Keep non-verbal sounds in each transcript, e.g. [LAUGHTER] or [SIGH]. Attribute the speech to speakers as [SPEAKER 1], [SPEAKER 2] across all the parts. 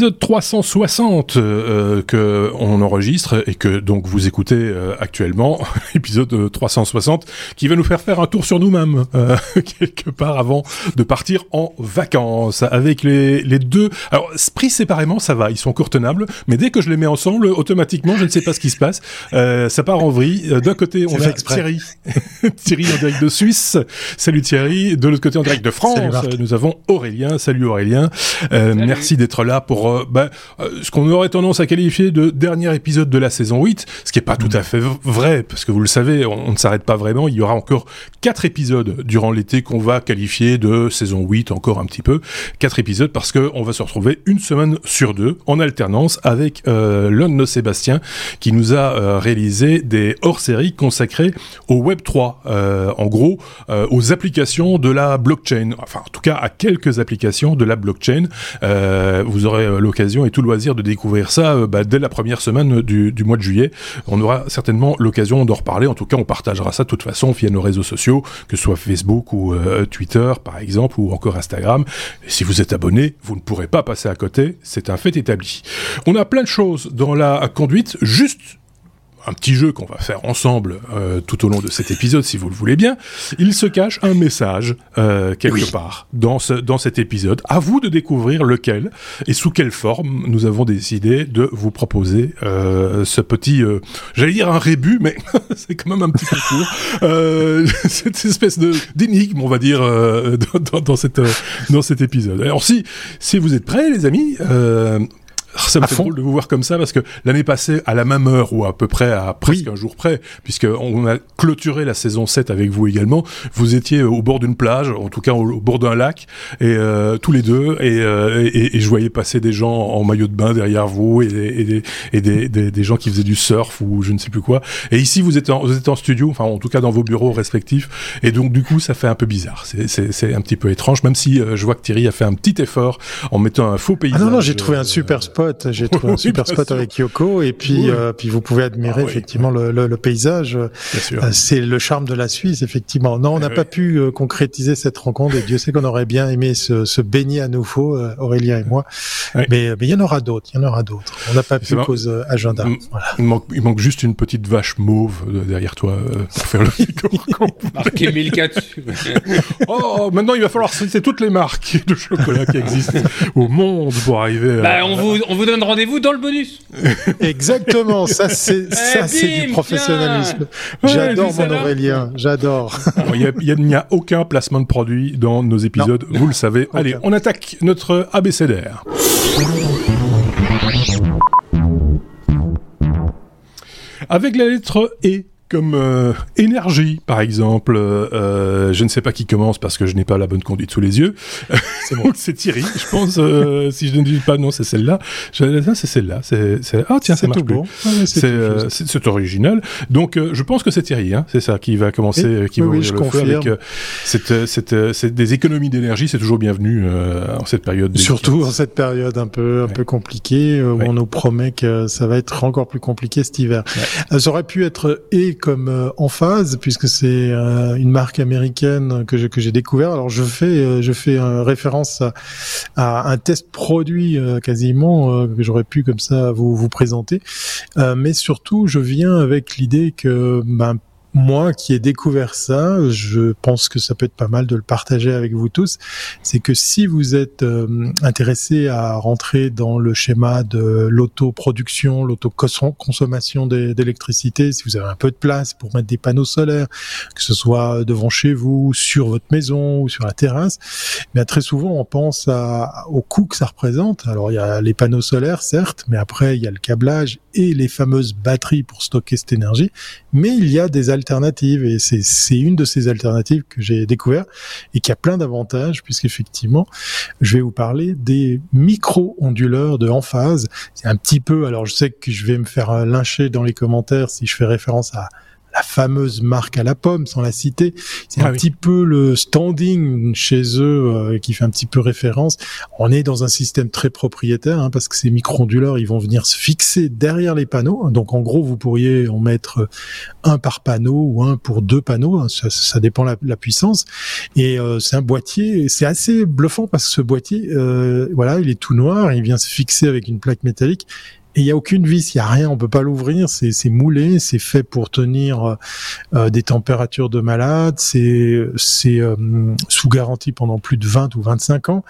[SPEAKER 1] L'épisode 360 euh, que on enregistre et que donc vous écoutez euh, actuellement, [LAUGHS] épisode 360 qui va nous faire faire un tour sur nous-mêmes euh, [LAUGHS] quelque part avant de partir en vacances avec les, les deux. Alors pris séparément ça va, ils sont court tenables, mais dès que je les mets ensemble, automatiquement je ne sais pas ce qui se passe, euh, ça part en vrille. D'un côté on a Thierry, [LAUGHS] Thierry en direct de Suisse. Salut Thierry. De l'autre côté en direct de France, nous avons Aurélien. Salut Aurélien. Merci d'être là pour euh, bah, euh, ce qu'on aurait tendance à qualifier de dernier épisode de la saison 8, ce qui est pas tout à fait vrai, parce que vous le savez, on, ne s'arrête pas vraiment, il y aura encore quatre épisodes durant l'été qu'on va qualifier de saison 8, encore un petit peu, quatre épisodes, parce que on va se retrouver une semaine sur deux, en alternance, avec euh, l'un de nos Sébastien, qui nous a euh, réalisé des hors-séries consacrés au Web 3, en gros, aux applications de la blockchain, enfin en tout cas à quelques applications de la blockchain. Vous aurez l'occasion et tout loisir de découvrir ça euh, bah, dès la première semaine du, mois de juillet. On aura certainement l'occasion d'en reparler. En tout cas, on partagera ça de toute façon via nos réseaux sociaux, que ce soit Facebook ou Twitter par exemple, ou encore Instagram. Si vous êtes abonné, vous ne pourrez pas passer à côté. C'est un fait établi. On a plein de choses dans la conduite. Juste un petit jeu qu'on va faire ensemble euh, tout au long de cet épisode, si vous le voulez bien, il se cache un message euh, quelque part dans, ce, dans cet épisode. À vous de découvrir lequel et sous quelle forme nous avons décidé de vous proposer euh, ce petit, j'allais dire un rébut, mais [LAUGHS] c'est quand même un petit peu court, [LAUGHS] cette espèce de d'énigme, on va dire, dans, dans, dans, cette, dans cet épisode. Alors si, si vous êtes prêts, les amis, [LAUGHS] ça me fait drôle de vous voir comme ça parce que l'année passée, à la même heure ou à peu près à presque un jour près, puisque on a clôturé la saison 7 avec vous également, vous étiez au bord d'une plage, en tout cas au, bord d'un lac, et euh, tous les deux, euh, et, et, je voyais passer des gens en maillot de bain derrière vous et, des, et des, des, des, gens qui faisaient du surf ou je ne sais plus quoi. Et ici, vous êtes en, vous êtes en studio, enfin en tout cas dans vos bureaux respectifs, et donc du coup, ça fait un peu bizarre. C'est un petit peu étrange, même si euh, je vois que Thierry a fait un petit effort en mettant un faux paysage.
[SPEAKER 2] Ah non, non, j'ai trouvé un super spot j'ai trouvé un [LAUGHS] super spot avec Yoko et puis euh, puis vous pouvez admirer ah effectivement le, le, le, paysage. Euh, c'est le charme de la Suisse effectivement. Non, on n'a eh pas pu euh, concrétiser cette rencontre et Dieu sait qu'on aurait bien aimé se, se baigner à nouveau, Aurélien et moi. Mais mais il y en aura d'autres, il y en aura d'autres. On n'a pas pu cause agenda.
[SPEAKER 1] Voilà. Il, manque, il manque juste une petite vache mauve derrière toi pour faire le [LAUGHS]
[SPEAKER 3] Marqué Milka [LAUGHS]
[SPEAKER 1] oh, maintenant il va falloir citer toutes les marques de chocolat qui existent au monde pour arriver.
[SPEAKER 3] Bah, on vous on vous donne rendez-vous dans le bonus. [LAUGHS]
[SPEAKER 2] Exactement, ça c'est eh, ça c'est du professionnalisme. J'adore mon Aurélien, j'adore.
[SPEAKER 1] Il n'y a, aucun placement de produit dans nos épisodes, vous le savez. Allez, on attaque notre ABCDR. Avec la lettre E comme euh, énergie, par exemple. Euh, je ne sais pas qui commence parce que je n'ai pas la bonne conduite sous les yeux. C'est bon. [LAUGHS] c'est Thierry, je pense. Euh, [LAUGHS] si je ne dis pas non, c'est celle-là. C'est celle-là. C'est, ah tiens, ça marche plus. Ah, euh, c'est, original. Donc euh, je pense que c'est Thierry. Hein, c'est ça qui va commencer, qui va ouvrir le feu avec cette, cette, cette, des économies d'énergie. C'est toujours bienvenu en cette période.
[SPEAKER 2] Surtout en cette période un peu un peu compliquée où on nous promet que ça va être encore plus compliqué cet hiver. ça aurait pu être et comme euh, en phase puisque c'est euh, une marque américaine que que j'ai découvert. Alors je fais euh, je fais référence à, un test produit quasiment que j'aurais pu comme ça vous vous présenter, mais surtout je viens avec l'idée que ben, moi qui ai découvert ça, je pense que ça peut être pas mal de le partager avec vous tous, c'est que si vous êtes euh, intéressé à rentrer dans le schéma de l'autoproduction, l'autoconsommation d'électricité, si vous avez un peu de place pour mettre des panneaux solaires, que ce soit devant chez vous, sur votre maison ou sur la terrasse, mais très souvent on pense à, au coût que ça représente. Alors il y a les panneaux solaires certes, mais après il y a le câblage et les fameuses batteries pour stocker cette énergie, mais il y a des alternatives et c'est une de ces alternatives que j'ai découvert et qui a plein d'avantages puisqu'effectivement, je vais vous parler des micro-onduleurs de Enphase. C'est un petit peu, alors je sais que je vais me faire lyncher dans les commentaires si je fais référence à la fameuse marque à la pomme, sans la citer. C'est un petit peu le standing chez eux euh, qui fait un petit peu référence. On est dans un système très propriétaire hein, parce que ces micro-onduleurs, ils vont venir se fixer derrière les panneaux. Donc en gros, vous pourriez en mettre un par panneau ou un pour deux panneaux. Hein, ça, ça dépend la, la puissance. Et euh, c'est un boîtier. C'est assez bluffant parce que ce boîtier, euh, voilà, il est tout noir. Il vient se fixer avec une plaque métallique et il y a aucune vis, il y a rien, on peut pas l'ouvrir, c'est moulé, c'est fait pour tenir euh, euh, des températures de malade, c'est euh, sous garantie pendant plus de 20 ou 25 ans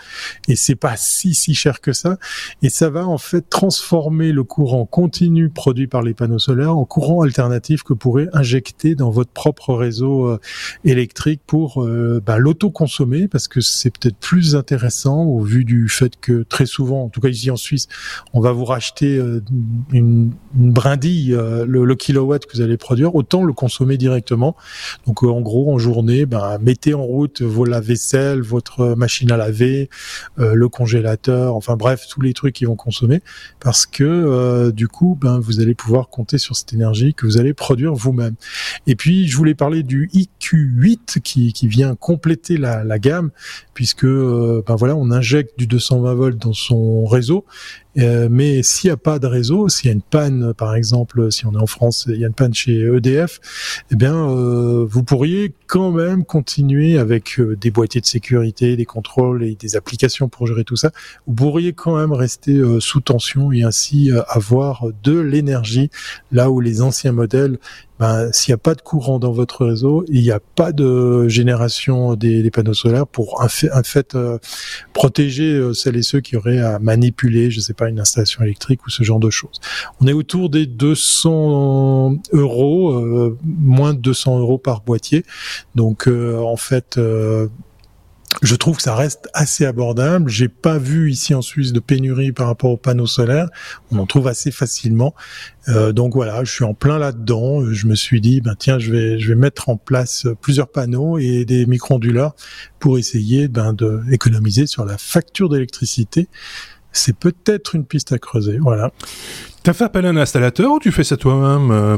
[SPEAKER 2] et c'est pas si si cher que ça. Et ça va en fait transformer le courant continu produit par les panneaux solaires en courant alternatif que vous pourrez injecter dans votre propre réseau électrique pour bah, l'auto-consommer parce que c'est peut-être plus intéressant au vu du fait que très souvent, en tout cas ici en Suisse, on va vous racheter une, une brindille, euh, le, kilowatt que vous allez produire, autant le consommer directement. Donc euh, en gros, en journée, ben, mettez en route vos lave-vaisselle, votre machine à laver, euh, le congélateur, enfin bref, tous les trucs qui vont consommer, parce que du coup, ben, vous allez pouvoir compter sur cette énergie que vous allez produire vous-même. Et puis, je voulais parler du IQ8 qui, qui vient compléter la, la gamme, puisque ben voilà, on injecte du 220 volts dans son réseau euh, mais s'il n'y a pas de réseau, s'il y a une panne, par exemple, si on est en France, il y a une panne chez EDF, eh bien, euh, vous pourriez quand même continuer avec euh, des boîtiers de sécurité, des contrôles et des applications pour gérer tout ça. Vous pourriez quand même rester sous tension et ainsi avoir de l'énergie là où les anciens modèles ben, s'il n'y a pas de courant dans votre réseau, il n'y a pas de génération des, panneaux solaires pour un fait, euh, protéger euh, celles et ceux qui auraient à manipuler, je sais pas, une installation électrique ou ce genre de choses. On est autour des 200 euros, euh, moins de 200 euros par boîtier. Donc en fait je trouve que ça reste assez abordable. J'ai pas vu ici en Suisse de pénurie par rapport aux panneaux solaires. On en trouve assez facilement. Euh, donc voilà, je suis en plein là-dedans. Je me suis dit, ben tiens, je vais je vais mettre en place plusieurs panneaux et des micro-onduleurs pour essayer ben, de économiser sur la facture d'électricité. C'est peut-être une piste à creuser. Voilà.
[SPEAKER 1] T'as fait appel à un installateur ou tu fais ça toi-même euh,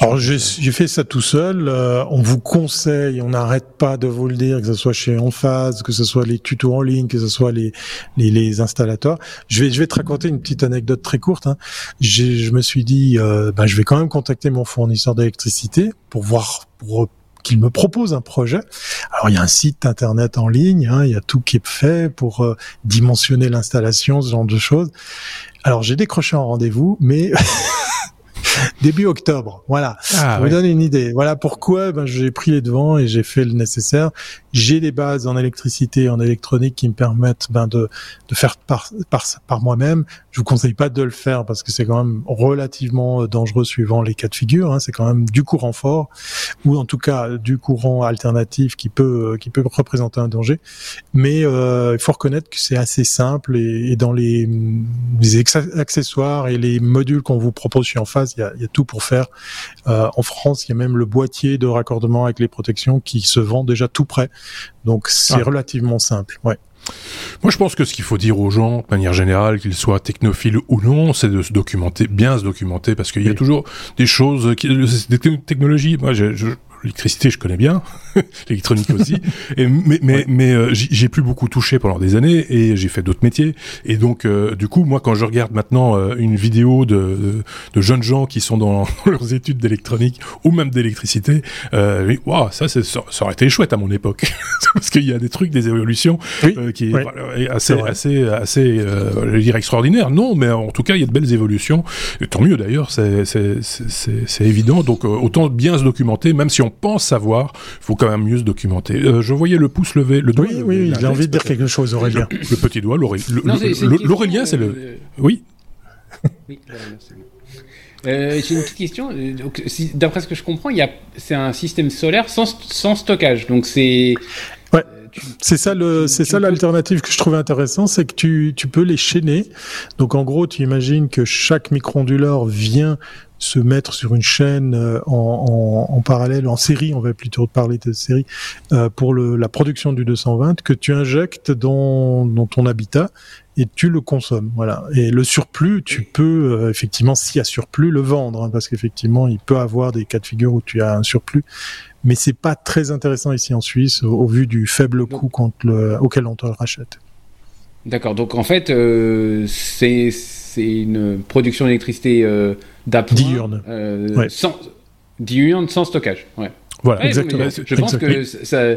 [SPEAKER 2] Alors j'ai fait ça tout seul. Euh, on vous conseille, on n'arrête pas de vous le dire, que ce soit chez Enphase, que ce soit les tutos en ligne, que ce soit les les, les installateurs. Je vais je vais te raconter une petite anecdote très courte. Hein. Je me suis dit, euh, ben, je vais quand même contacter mon fournisseur d'électricité pour voir pour qu'il me propose un projet. Alors il y a un site internet en ligne, hein, il y a tout qui est fait pour euh, dimensionner l'installation, ce genre de choses. Alors j'ai décroché un rendez-vous, mais [LAUGHS] [LAUGHS] début octobre. Voilà. Ah, vous donne une idée. Voilà pourquoi ben, j'ai pris les devants et j'ai fait le nécessaire. J'ai des bases en électricité et en électronique qui me permettent ben, de, de faire par, par, par moi-même. Je vous conseille pas de le faire parce que c'est quand même relativement euh, dangereux suivant les cas de figure. Hein. C'est quand même du courant fort ou en tout cas du courant alternatif qui peut euh, qui peut représenter un danger. Mais euh, il faut reconnaître que c'est assez simple et, et dans les, les, accessoires et les modules qu'on vous propose chez Enphase, il y a, y a, tout pour faire. Euh, en France, il y a même le boîtier de raccordement avec les protections qui se vend déjà tout prêt. Donc c'est ah. relativement simple. Ouais.
[SPEAKER 1] Moi, je pense que ce qu'il faut dire aux gens, de manière générale, qu'ils soient technophiles ou non, c'est de se documenter, bien se documenter, parce qu'il y a toujours des choses, qui, des technologies. Moi, je, je, l'électricité, je connais bien, [LAUGHS] l'électronique aussi. Et, mais mais, mais euh, j'ai plus beaucoup touché pendant des années et j'ai fait d'autres métiers. Et donc, euh, du coup, moi, quand je regarde maintenant euh, une vidéo de, de, jeunes gens qui sont dans, [LAUGHS] leurs études d'électronique ou même d'électricité, euh, waouh, ça, ça, ça aurait été chouette à mon époque, [LAUGHS] parce qu'il y a des trucs, des évolutions qui est assez assez assez, je veux dire extraordinaire. Non, mais en tout cas, il y a de belles évolutions. Et tant mieux d'ailleurs, c'est c'est évident. Donc, autant bien se documenter, même si on pense savoir, il faut quand même mieux se documenter. Euh, je voyais le pouce levé, le
[SPEAKER 2] doigt. Oui, oui, j'ai envie de dire quelque chose, Aurélien.
[SPEAKER 1] Le, petit doigt, l'Aurélien, c'est le. Euh, oui. [LAUGHS] oui
[SPEAKER 3] euh, J'ai une petite question. D'après ce que je comprends, il y a, c'est un système solaire sans, sans stockage. Donc c'est.
[SPEAKER 2] Ouais. C'est ça le, c'est ça l'alternative que je trouvais intéressant, c'est que tu, tu peux les chaîner. Donc en gros, tu imagines que chaque micro-onduleur vient se mettre sur une chaîne euh, en, en, en, parallèle, en série, on va plutôt parler de série, euh, pour le, la production du 220 que tu injectes dans, dans ton habitat et tu le consommes. Voilà. Et le surplus, tu peux euh, effectivement, s'il y a surplus, le vendre, hein, parce qu'effectivement, il peut avoir des cas de figure où tu as un surplus, mais c'est pas très intéressant ici en Suisse au, vu du faible coût le, auquel on te le rachète.
[SPEAKER 3] D'accord. Donc en fait, euh, c'est une production d'électricité euh, d'appoint
[SPEAKER 2] diurne,
[SPEAKER 3] euh, sans diurne sans stockage. Ouais.
[SPEAKER 2] Voilà, exactement.
[SPEAKER 3] Je pense que ça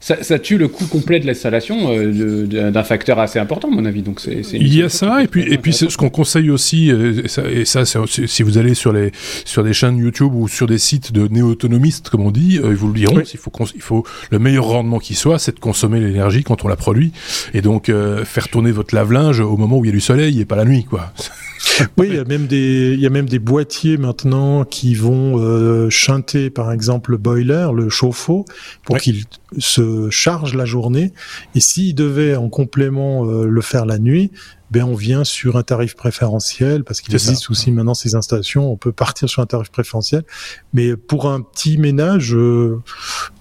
[SPEAKER 3] ça, tue le coût complet de l'installation euh, d'un facteur assez important, à mon avis. Donc c'est,
[SPEAKER 1] il y a ça, et puis, et puis ce qu'on conseille aussi, euh, et ça, si vous allez sur, les, sur des chaînes YouTube ou sur des sites de néo-autonomistes, comme on dit, euh, ils vous le diront, il, faut il faut le meilleur rendement qui soit, c'est de consommer l'énergie quand on la produit, et donc faire tourner votre lave-linge au moment où il y a du soleil et pas la nuit, quoi. [LAUGHS]
[SPEAKER 2] oui, il y a même des il y a même des boîtiers maintenant qui vont euh, chanter par exemple le boiler, le chauffe-eau pour qu'il se charge la journée et s'il devait en complément euh, le faire la nuit, ben on vient sur un tarif préférentiel parce qu'il existe aussi maintenant ces installations, on peut partir sur un tarif préférentiel. Mais pour un petit ménage, euh,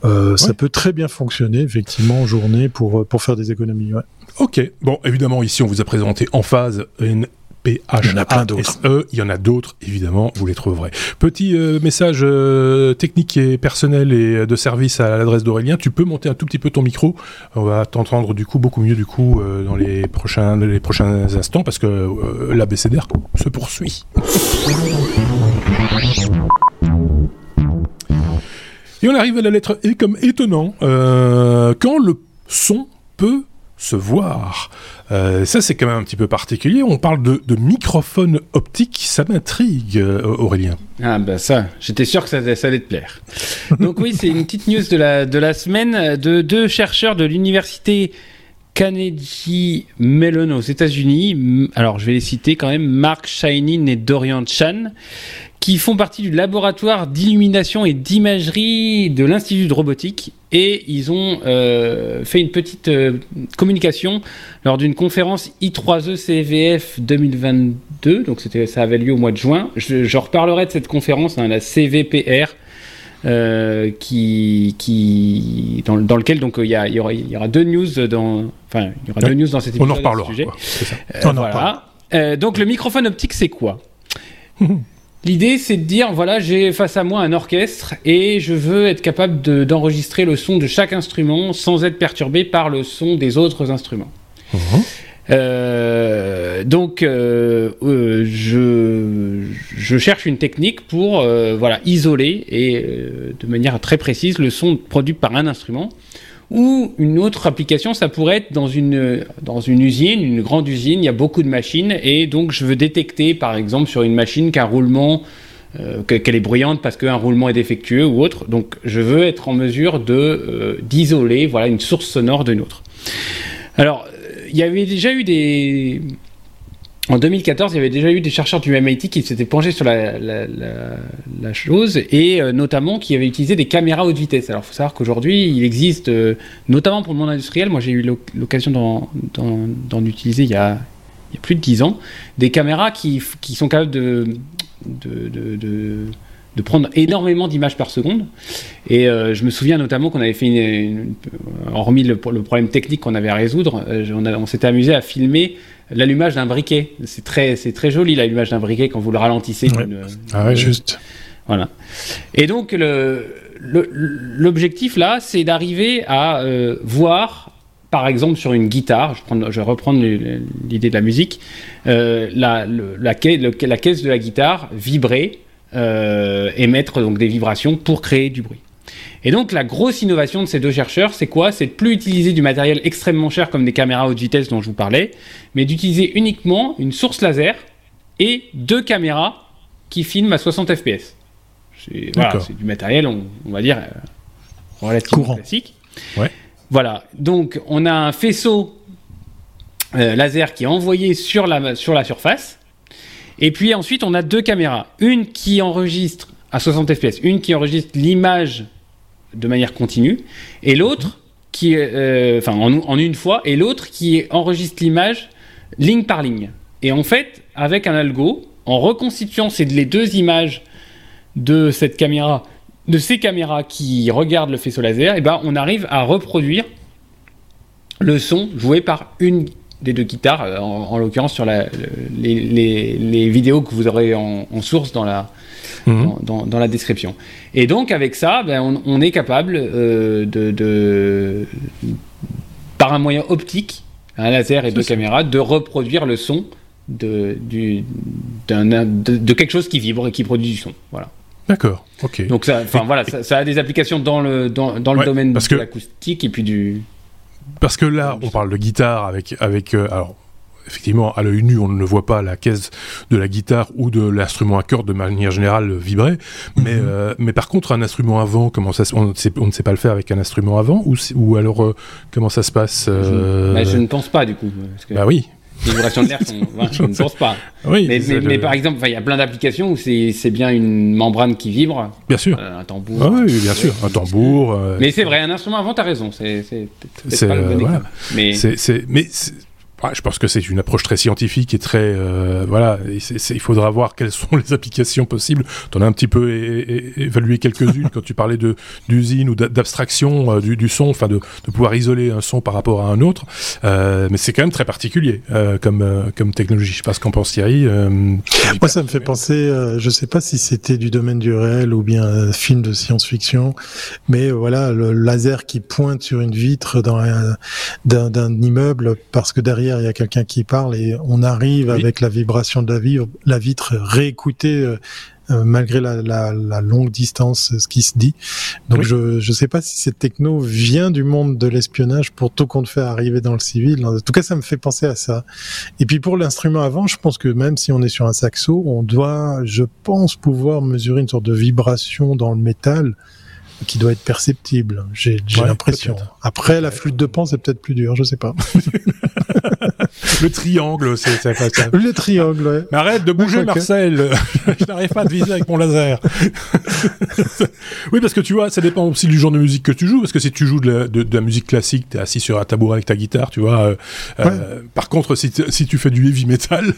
[SPEAKER 2] euh ça peut très bien fonctionner effectivement en journée pour pour faire des économies. Ouais.
[SPEAKER 1] Ok, bon évidemment ici on vous a présenté en phase une il y en a plein d'autres. Il y en a d'autres, évidemment, vous les trouverez. Petit euh, message euh, technique et personnel et euh, de service à l'adresse d'Aurélien. Tu peux monter un tout petit peu ton micro. On va t'entendre du coup beaucoup mieux du coup dans les prochains les prochains instants parce que l'ABCDR se poursuit. Et on arrive à la lettre E comme étonnant. quand le son peut se voir. Euh, ça, c'est quand même un petit peu particulier. On parle de, microphone optique. Ça m'intrigue, euh, Aurélien.
[SPEAKER 3] Ah, ben ça, j'étais sûr que ça, ça, allait te plaire. Donc, oui, c'est une petite news de la, de la semaine de deux chercheurs de l'université Carnegie Mellon aux États-Unis. Alors, je vais les citer quand même Mark Shinin et Dorian Chan qui font partie du laboratoire d'illumination et d'imagerie de l'Institut de robotique. Et ils ont euh, fait une petite euh, communication lors d'une conférence I3E CVF 2022. Donc ça avait lieu au mois de juin. Je, reparlerai de cette conférence, hein, la CVPR. Euh, qui, qui dans, dans, lequel donc il y, y, aura, y, aura, deux news dans enfin il y aura deux news dans cet épisode
[SPEAKER 1] on en reparlera
[SPEAKER 3] sujet. on en voilà. donc le microphone optique c'est quoi? [LAUGHS] L'idée, c'est de dire, voilà, j'ai face à moi un orchestre et je veux être capable d'enregistrer le son de chaque instrument sans être perturbé par le son des autres instruments. Mhm. Euh, donc, euh, euh, je, je, cherche une technique pour voilà, isoler et de manière très précise le son produit par un instrument ou une autre application, ça pourrait être dans une, dans une usine, une grande usine, il y a beaucoup de machines, et donc je veux détecter par exemple sur une machine qu'un roulement, euh, qu'elle est bruyante parce qu'un roulement est défectueux ou autre. Donc je veux être en mesure de euh, d'isoler voilà, une source sonore d'une autre. Alors, il y avait déjà eu des, en 2014, il y avait déjà eu des chercheurs du MIT qui s'étaient penchés sur la, chose et euh, notamment qui avaient utilisé des caméras haute vitesse. Alors, il faut savoir qu'aujourd'hui, il existe, euh, notamment pour le monde industriel, moi j'ai eu l'occasion d'en utiliser il y, a, plus de 10 ans, des caméras qui, sont capables de, prendre énormément d'images par seconde. Et euh, je me souviens notamment qu'on avait fait, une, hormis le, problème technique qu'on avait à résoudre, on, on s'était amusé à filmer l'allumage d'un briquet. C'est très, c'est très joli l'allumage d'un briquet quand vous le ralentissez.
[SPEAKER 2] Ah ouais, juste.
[SPEAKER 3] Voilà. Et donc le, l'objectif là, c'est d'arriver à euh, voir, par exemple sur une guitare, je, prends, je vais reprendre l'idée de la musique, euh, la, la, caisse, la, caisse de la guitare vibrer, euh, émettre donc des vibrations pour créer du bruit. Et donc la grosse innovation de ces deux chercheurs, c'est quoi? C'est de plus utiliser du matériel extrêmement cher comme des caméras haute vitesse dont je vous parlais, mais d'utiliser uniquement une source laser et deux caméras qui filment à 60 fps. C'est voilà, du matériel, on, va dire, euh, relativement classique. Voilà, donc on a un faisceau euh, laser qui est envoyé sur la, sur la surface. Et puis ensuite, on a deux caméras. Une qui enregistre à 60 fps, une qui enregistre l'image de manière continue, et l'autre qui, euh, en, une fois, et l'autre qui enregistre l'image ligne par ligne. Et en fait, avec un algo, en reconstituant ces, les deux images de cette caméra, de ces caméras qui regardent le faisceau laser, et eh ben, on arrive à reproduire le son joué par une, des deux guitares, en, l'occurrence sur la, les, vidéos que vous aurez en, source dans la, mhm. dans, la description. Et donc avec ça, ben, on, est capable de, de, par un moyen optique, un laser et deux caméras, de reproduire le son de, du, de, quelque chose qui vibre et qui produit du son. Voilà.
[SPEAKER 1] D'accord, ok.
[SPEAKER 3] Donc ça, enfin voilà, ça, a des applications dans le dans, dans le domaine de l'acoustique et puis du.
[SPEAKER 1] Parce que là, on parle de guitare avec avec euh, alors effectivement, à l'œil nu, on ne voit pas la caisse de la guitare ou de l'instrument à cordes de manière générale vibrer. Mais, mhm. euh, mais par contre, un instrument avant, comment ça, on, on, ne sait pas le faire avec un instrument avant ou, ou alors euh, comment ça se passe
[SPEAKER 3] je, je, ne pense pas du coup.
[SPEAKER 1] Bah oui,
[SPEAKER 3] les vibrations de l'air [LAUGHS] je ne pense pas.
[SPEAKER 1] Oui,
[SPEAKER 3] mais, par exemple, il y a plein d'applications où c'est bien une membrane qui vibre.
[SPEAKER 1] Bien sûr.
[SPEAKER 3] Euh, un tambour.
[SPEAKER 1] Ah oui, bien sûr, un tambour.
[SPEAKER 3] Euh, mais c'est vrai, un instrument avant, tu as raison. C'est pas le bon.
[SPEAKER 1] Mais c'est mais je pense que c'est une approche très scientifique et très euh, voilà. il faudra voir quelles sont les applications possibles. Tu en as un petit peu évalué quelques-unes quand tu parlais de d'usine ou d'abstraction euh, du, son, enfin de, de, pouvoir isoler un son par rapport à un autre. Euh, mais c'est quand même très particulier comme comme technologie. Je sais pas ce qu'en pense Thierry.
[SPEAKER 2] Moi, ça me fait penser. je sais pas si c'était du domaine du réel ou bien un film de science-fiction, mais voilà, le laser qui pointe sur une vitre dans d'un immeuble parce que derrière il y a quelqu'un qui parle et on arrive avec la vibration de la, vitre, la vitre réécouter euh, euh, malgré la, la, la, longue distance ce qui se dit. Donc je ne sais pas si cette techno vient du monde de l'espionnage pour tout compte fait arriver dans le civil. En tout cas, ça me fait penser à ça. Et puis pour l'instrument avant, je pense que même si on est sur un saxo, on doit, je pense, pouvoir mesurer une sorte de vibration dans le métal qui doit être perceptible. J'ai l'impression. Après, la flûte de pan, c'est peut-être plus dur, je sais pas. [LAUGHS]
[SPEAKER 1] le triangle, c'est ça.
[SPEAKER 2] Le triangle, ouais.
[SPEAKER 1] Mais arrête de bouger, Marcel. [LAUGHS] je n'arrive pas à te viser avec mon laser. [LAUGHS] oui, parce que tu vois, ça dépend aussi du genre de musique que tu joues. Parce que si tu joues de la, de, la musique classique, t'es assis sur un tabouret avec ta guitare, tu vois. Euh, euh par contre, si, si tu fais du heavy metal,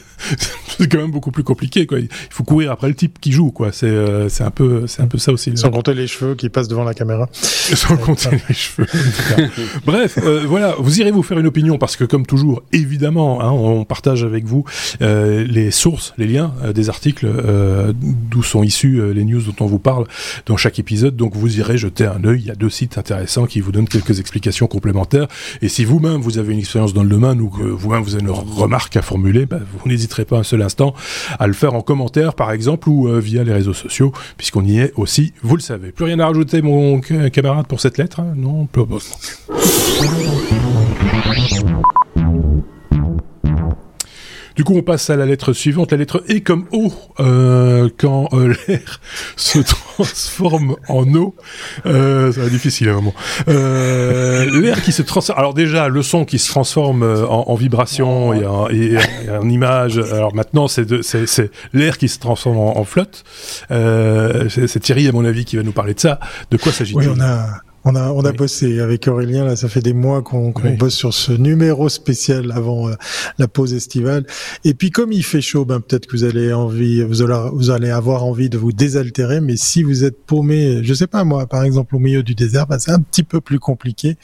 [SPEAKER 1] c'est quand même beaucoup plus compliqué, quoi. Il faut courir après le type qui joue, quoi. C'est euh, un peu c'est un peu ça aussi.
[SPEAKER 2] Sans compter les cheveux qui passent devant la caméra.
[SPEAKER 1] Sans compter les cheveux. [LAUGHS] Bref, euh, voilà, vous irez vous faire une opinion parce que comme toujours, évidemment, hein, on partage avec vous euh, les sources, les liens euh, des articles euh, d'où sont issus les news dont on vous parle dans chaque épisode. Donc vous irez jeter un œil. Il y a deux sites intéressants qui vous donnent quelques explications complémentaires. Et si vous-même vous avez une expérience dans le domaine ou que vous-même vous avez une remarque à formuler, bah, vous n'hésiterez pas un seul instant à le faire en commentaire, par exemple, ou via les réseaux sociaux, puisqu'on y est aussi. Vous le savez. Plus rien à rajouter, mon camarade, pour cette lettre hein? Non, du coup, on passe à la lettre suivante. La lettre E comme eau. Euh, quand euh, [LAUGHS] l'air se transforme en eau, euh, ça va difficile à un moment. Euh, l'air qui se transforme. Alors déjà, le son qui se transforme en, vibration et en, image. Alors maintenant, c'est l'air qui se transforme en, en flotte. C'est Thierry, à mon avis, qui va nous parler de ça. De quoi s'agit-il?
[SPEAKER 2] Oui, on a on a, on a bossé avec Aurélien, là, ça fait des mois qu'on bosse sur ce numéro spécial avant euh, la pause estivale. Et puis, comme il fait chaud, ben, peut-être que vous allez envie, vous allez, vous allez avoir envie de vous désaltérer, mais si vous êtes paumé, je sais pas moi, par exemple, au milieu du désert, ben, c'est un petit peu plus compliqué.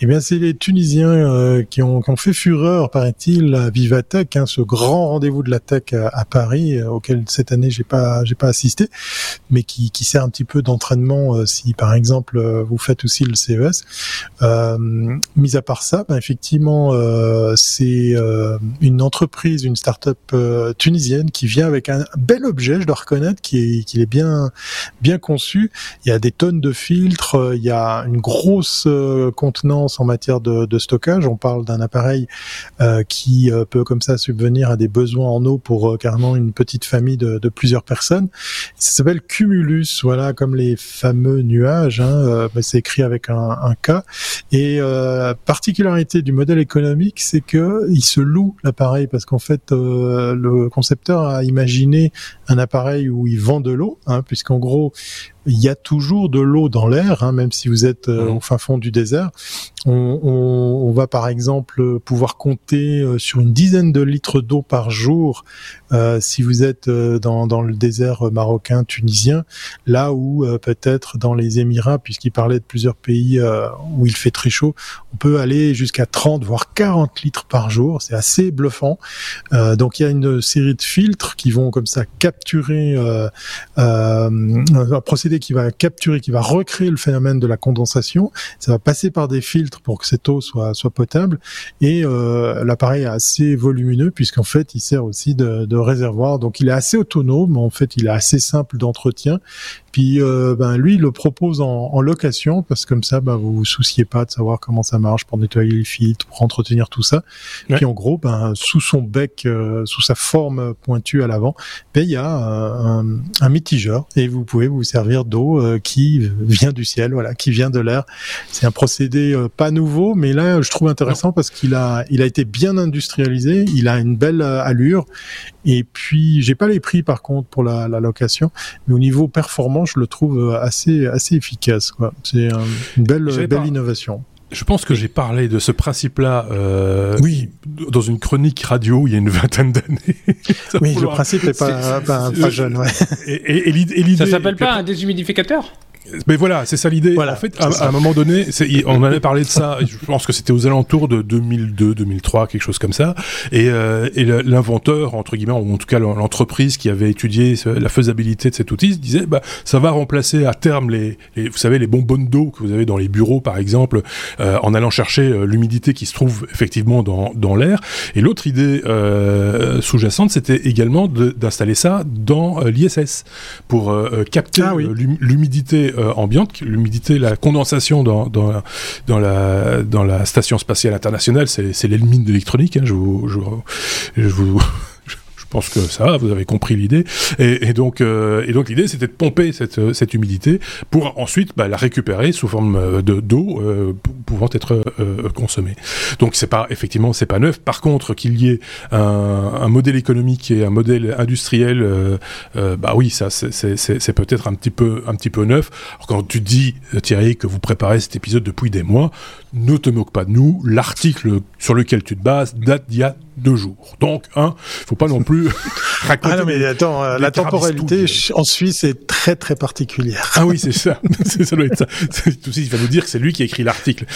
[SPEAKER 2] Eh bien, c'est les Tunisiens euh, qui, ont, qui, ont, fait fureur, paraît-il, à Vivatech, hein, ce grand rendez-vous de la tech à, Paris, euh, auquel cette année j'ai pas, j'ai pas assisté, mais qui, qui sert un petit peu d'entraînement si, par exemple, vous faites aussi le CES. Euh, mis à part ça, ben effectivement, euh, c'est euh, une entreprise, une start-up tunisienne qui vient avec un bel objet, je dois reconnaître, qui est, bien, bien conçu. Il y a des tonnes de filtres, il y a une grosse contenance en matière de, stockage. On parle d'un appareil qui peut comme ça subvenir à des besoins en eau pour carrément une petite famille de, plusieurs personnes. Ça s'appelle Cumulus, voilà, comme les fameux nuages. Hein, c'est écrit avec un, un K. Et euh, particularité du modèle économique, c'est que il se loue l'appareil parce qu'en fait, euh, le concepteur a imaginé un appareil où il vend de l'eau, hein, puisqu'en gros, il y a toujours de l'eau dans l'air, hein, même si vous êtes euh, au fin fond du désert. On, on, on, va par exemple pouvoir compter euh, sur une dizaine de litres d'eau par jour euh, si vous êtes euh, dans, dans, le désert marocain, tunisien, là où peut-être dans les Émirats, puisqu'il parlait de plusieurs pays où il fait très chaud, on peut aller jusqu'à 30 voire 40 litres par jour. C'est assez bluffant. donc il y a une série de filtres qui vont comme ça capturer un procédé qui va capturer, qui va recréer le phénomène de la condensation. Ça va passer par des filtres pour que cette eau soit, soit potable. Et euh, l'appareil est assez volumineux puisqu'en fait, il sert aussi de, de réservoir. Donc, il est assez autonome. En fait, il est assez simple d'entretien. Puis euh, ben lui, il le propose en, location parce que comme ça, ben, vous vous souciez pas de savoir comment ça marche pour nettoyer les filtres, pour entretenir tout ça. Puis en gros, ben sous son bec, euh, sous sa forme pointue à l'avant, ben il y a un, un, mitigeur et vous pouvez vous servir d'eau euh, qui vient du ciel, voilà, qui vient de l'air. C'est un procédé pas nouveau, mais là je trouve intéressant parce qu'il a il a été bien industrialisé, il a une belle allure et puis, j'ai pas les prix par contre pour la, la, location, mais au niveau performance, je le trouve assez assez efficace. C'est une belle belle innovation.
[SPEAKER 1] Je pense que j'ai parlé de ce principe-là euh, oui. dans une chronique radio il y a une vingtaine d'années. [LAUGHS]
[SPEAKER 2] oui, le principe n'est pas, pas, pas, jeune. Ouais.
[SPEAKER 3] Et, et, et Ça s'appelle pas un déshumidificateur
[SPEAKER 1] mais voilà, c'est ça l'idée. en fait, à, un moment donné, on avait parlé de ça. Je pense que c'était aux alentours de 2002, 2003, quelque chose comme ça. Et, euh, et l'inventeur, entre guillemets, ou en tout cas l'entreprise qui avait étudié la faisabilité de cet outil, disait, bah, ça va remplacer à terme les, vous savez, les bonbonnes d'eau que vous avez dans les bureaux, par exemple, euh, en allant chercher euh, l'humidité qui se trouve effectivement dans, dans l'air. Et l'autre idée euh, sous-jacente, c'était également d'installer ça dans l'ISS pour capter ah l'humidité euh, ambiante, l'humidité, la condensation dans, dans, dans, la, dans la station spatiale internationale, c'est l'ennemi de l'électronique. Hein, je vous, je, je vous pense que ça, vous avez compris l'idée. Et, et, donc, euh, et donc l'idée, c'était de pomper cette, euh, humidité pour ensuite bah, la récupérer sous forme euh, de d'eau pouvant être consommée. Donc c'est pas effectivement c'est pas neuf. Par contre, qu'il y ait un, modèle économique et un modèle industriel, bah oui, ça c'est peut-être un petit peu un petit peu neuf. Quand tu dis Thierry que vous préparez cet épisode depuis des mois, ne te moque pas de nous. L'article sur lequel tu te bases date d'il y a deux jours. Donc, hein, faut pas non plus [LAUGHS]
[SPEAKER 2] raconter. Ah non, mais attends, euh, la temporalité en Suisse est très très particulière.
[SPEAKER 1] Ah oui, c'est ça. [LAUGHS] ça doit être ça. il va nous dire que c'est lui qui a écrit l'article.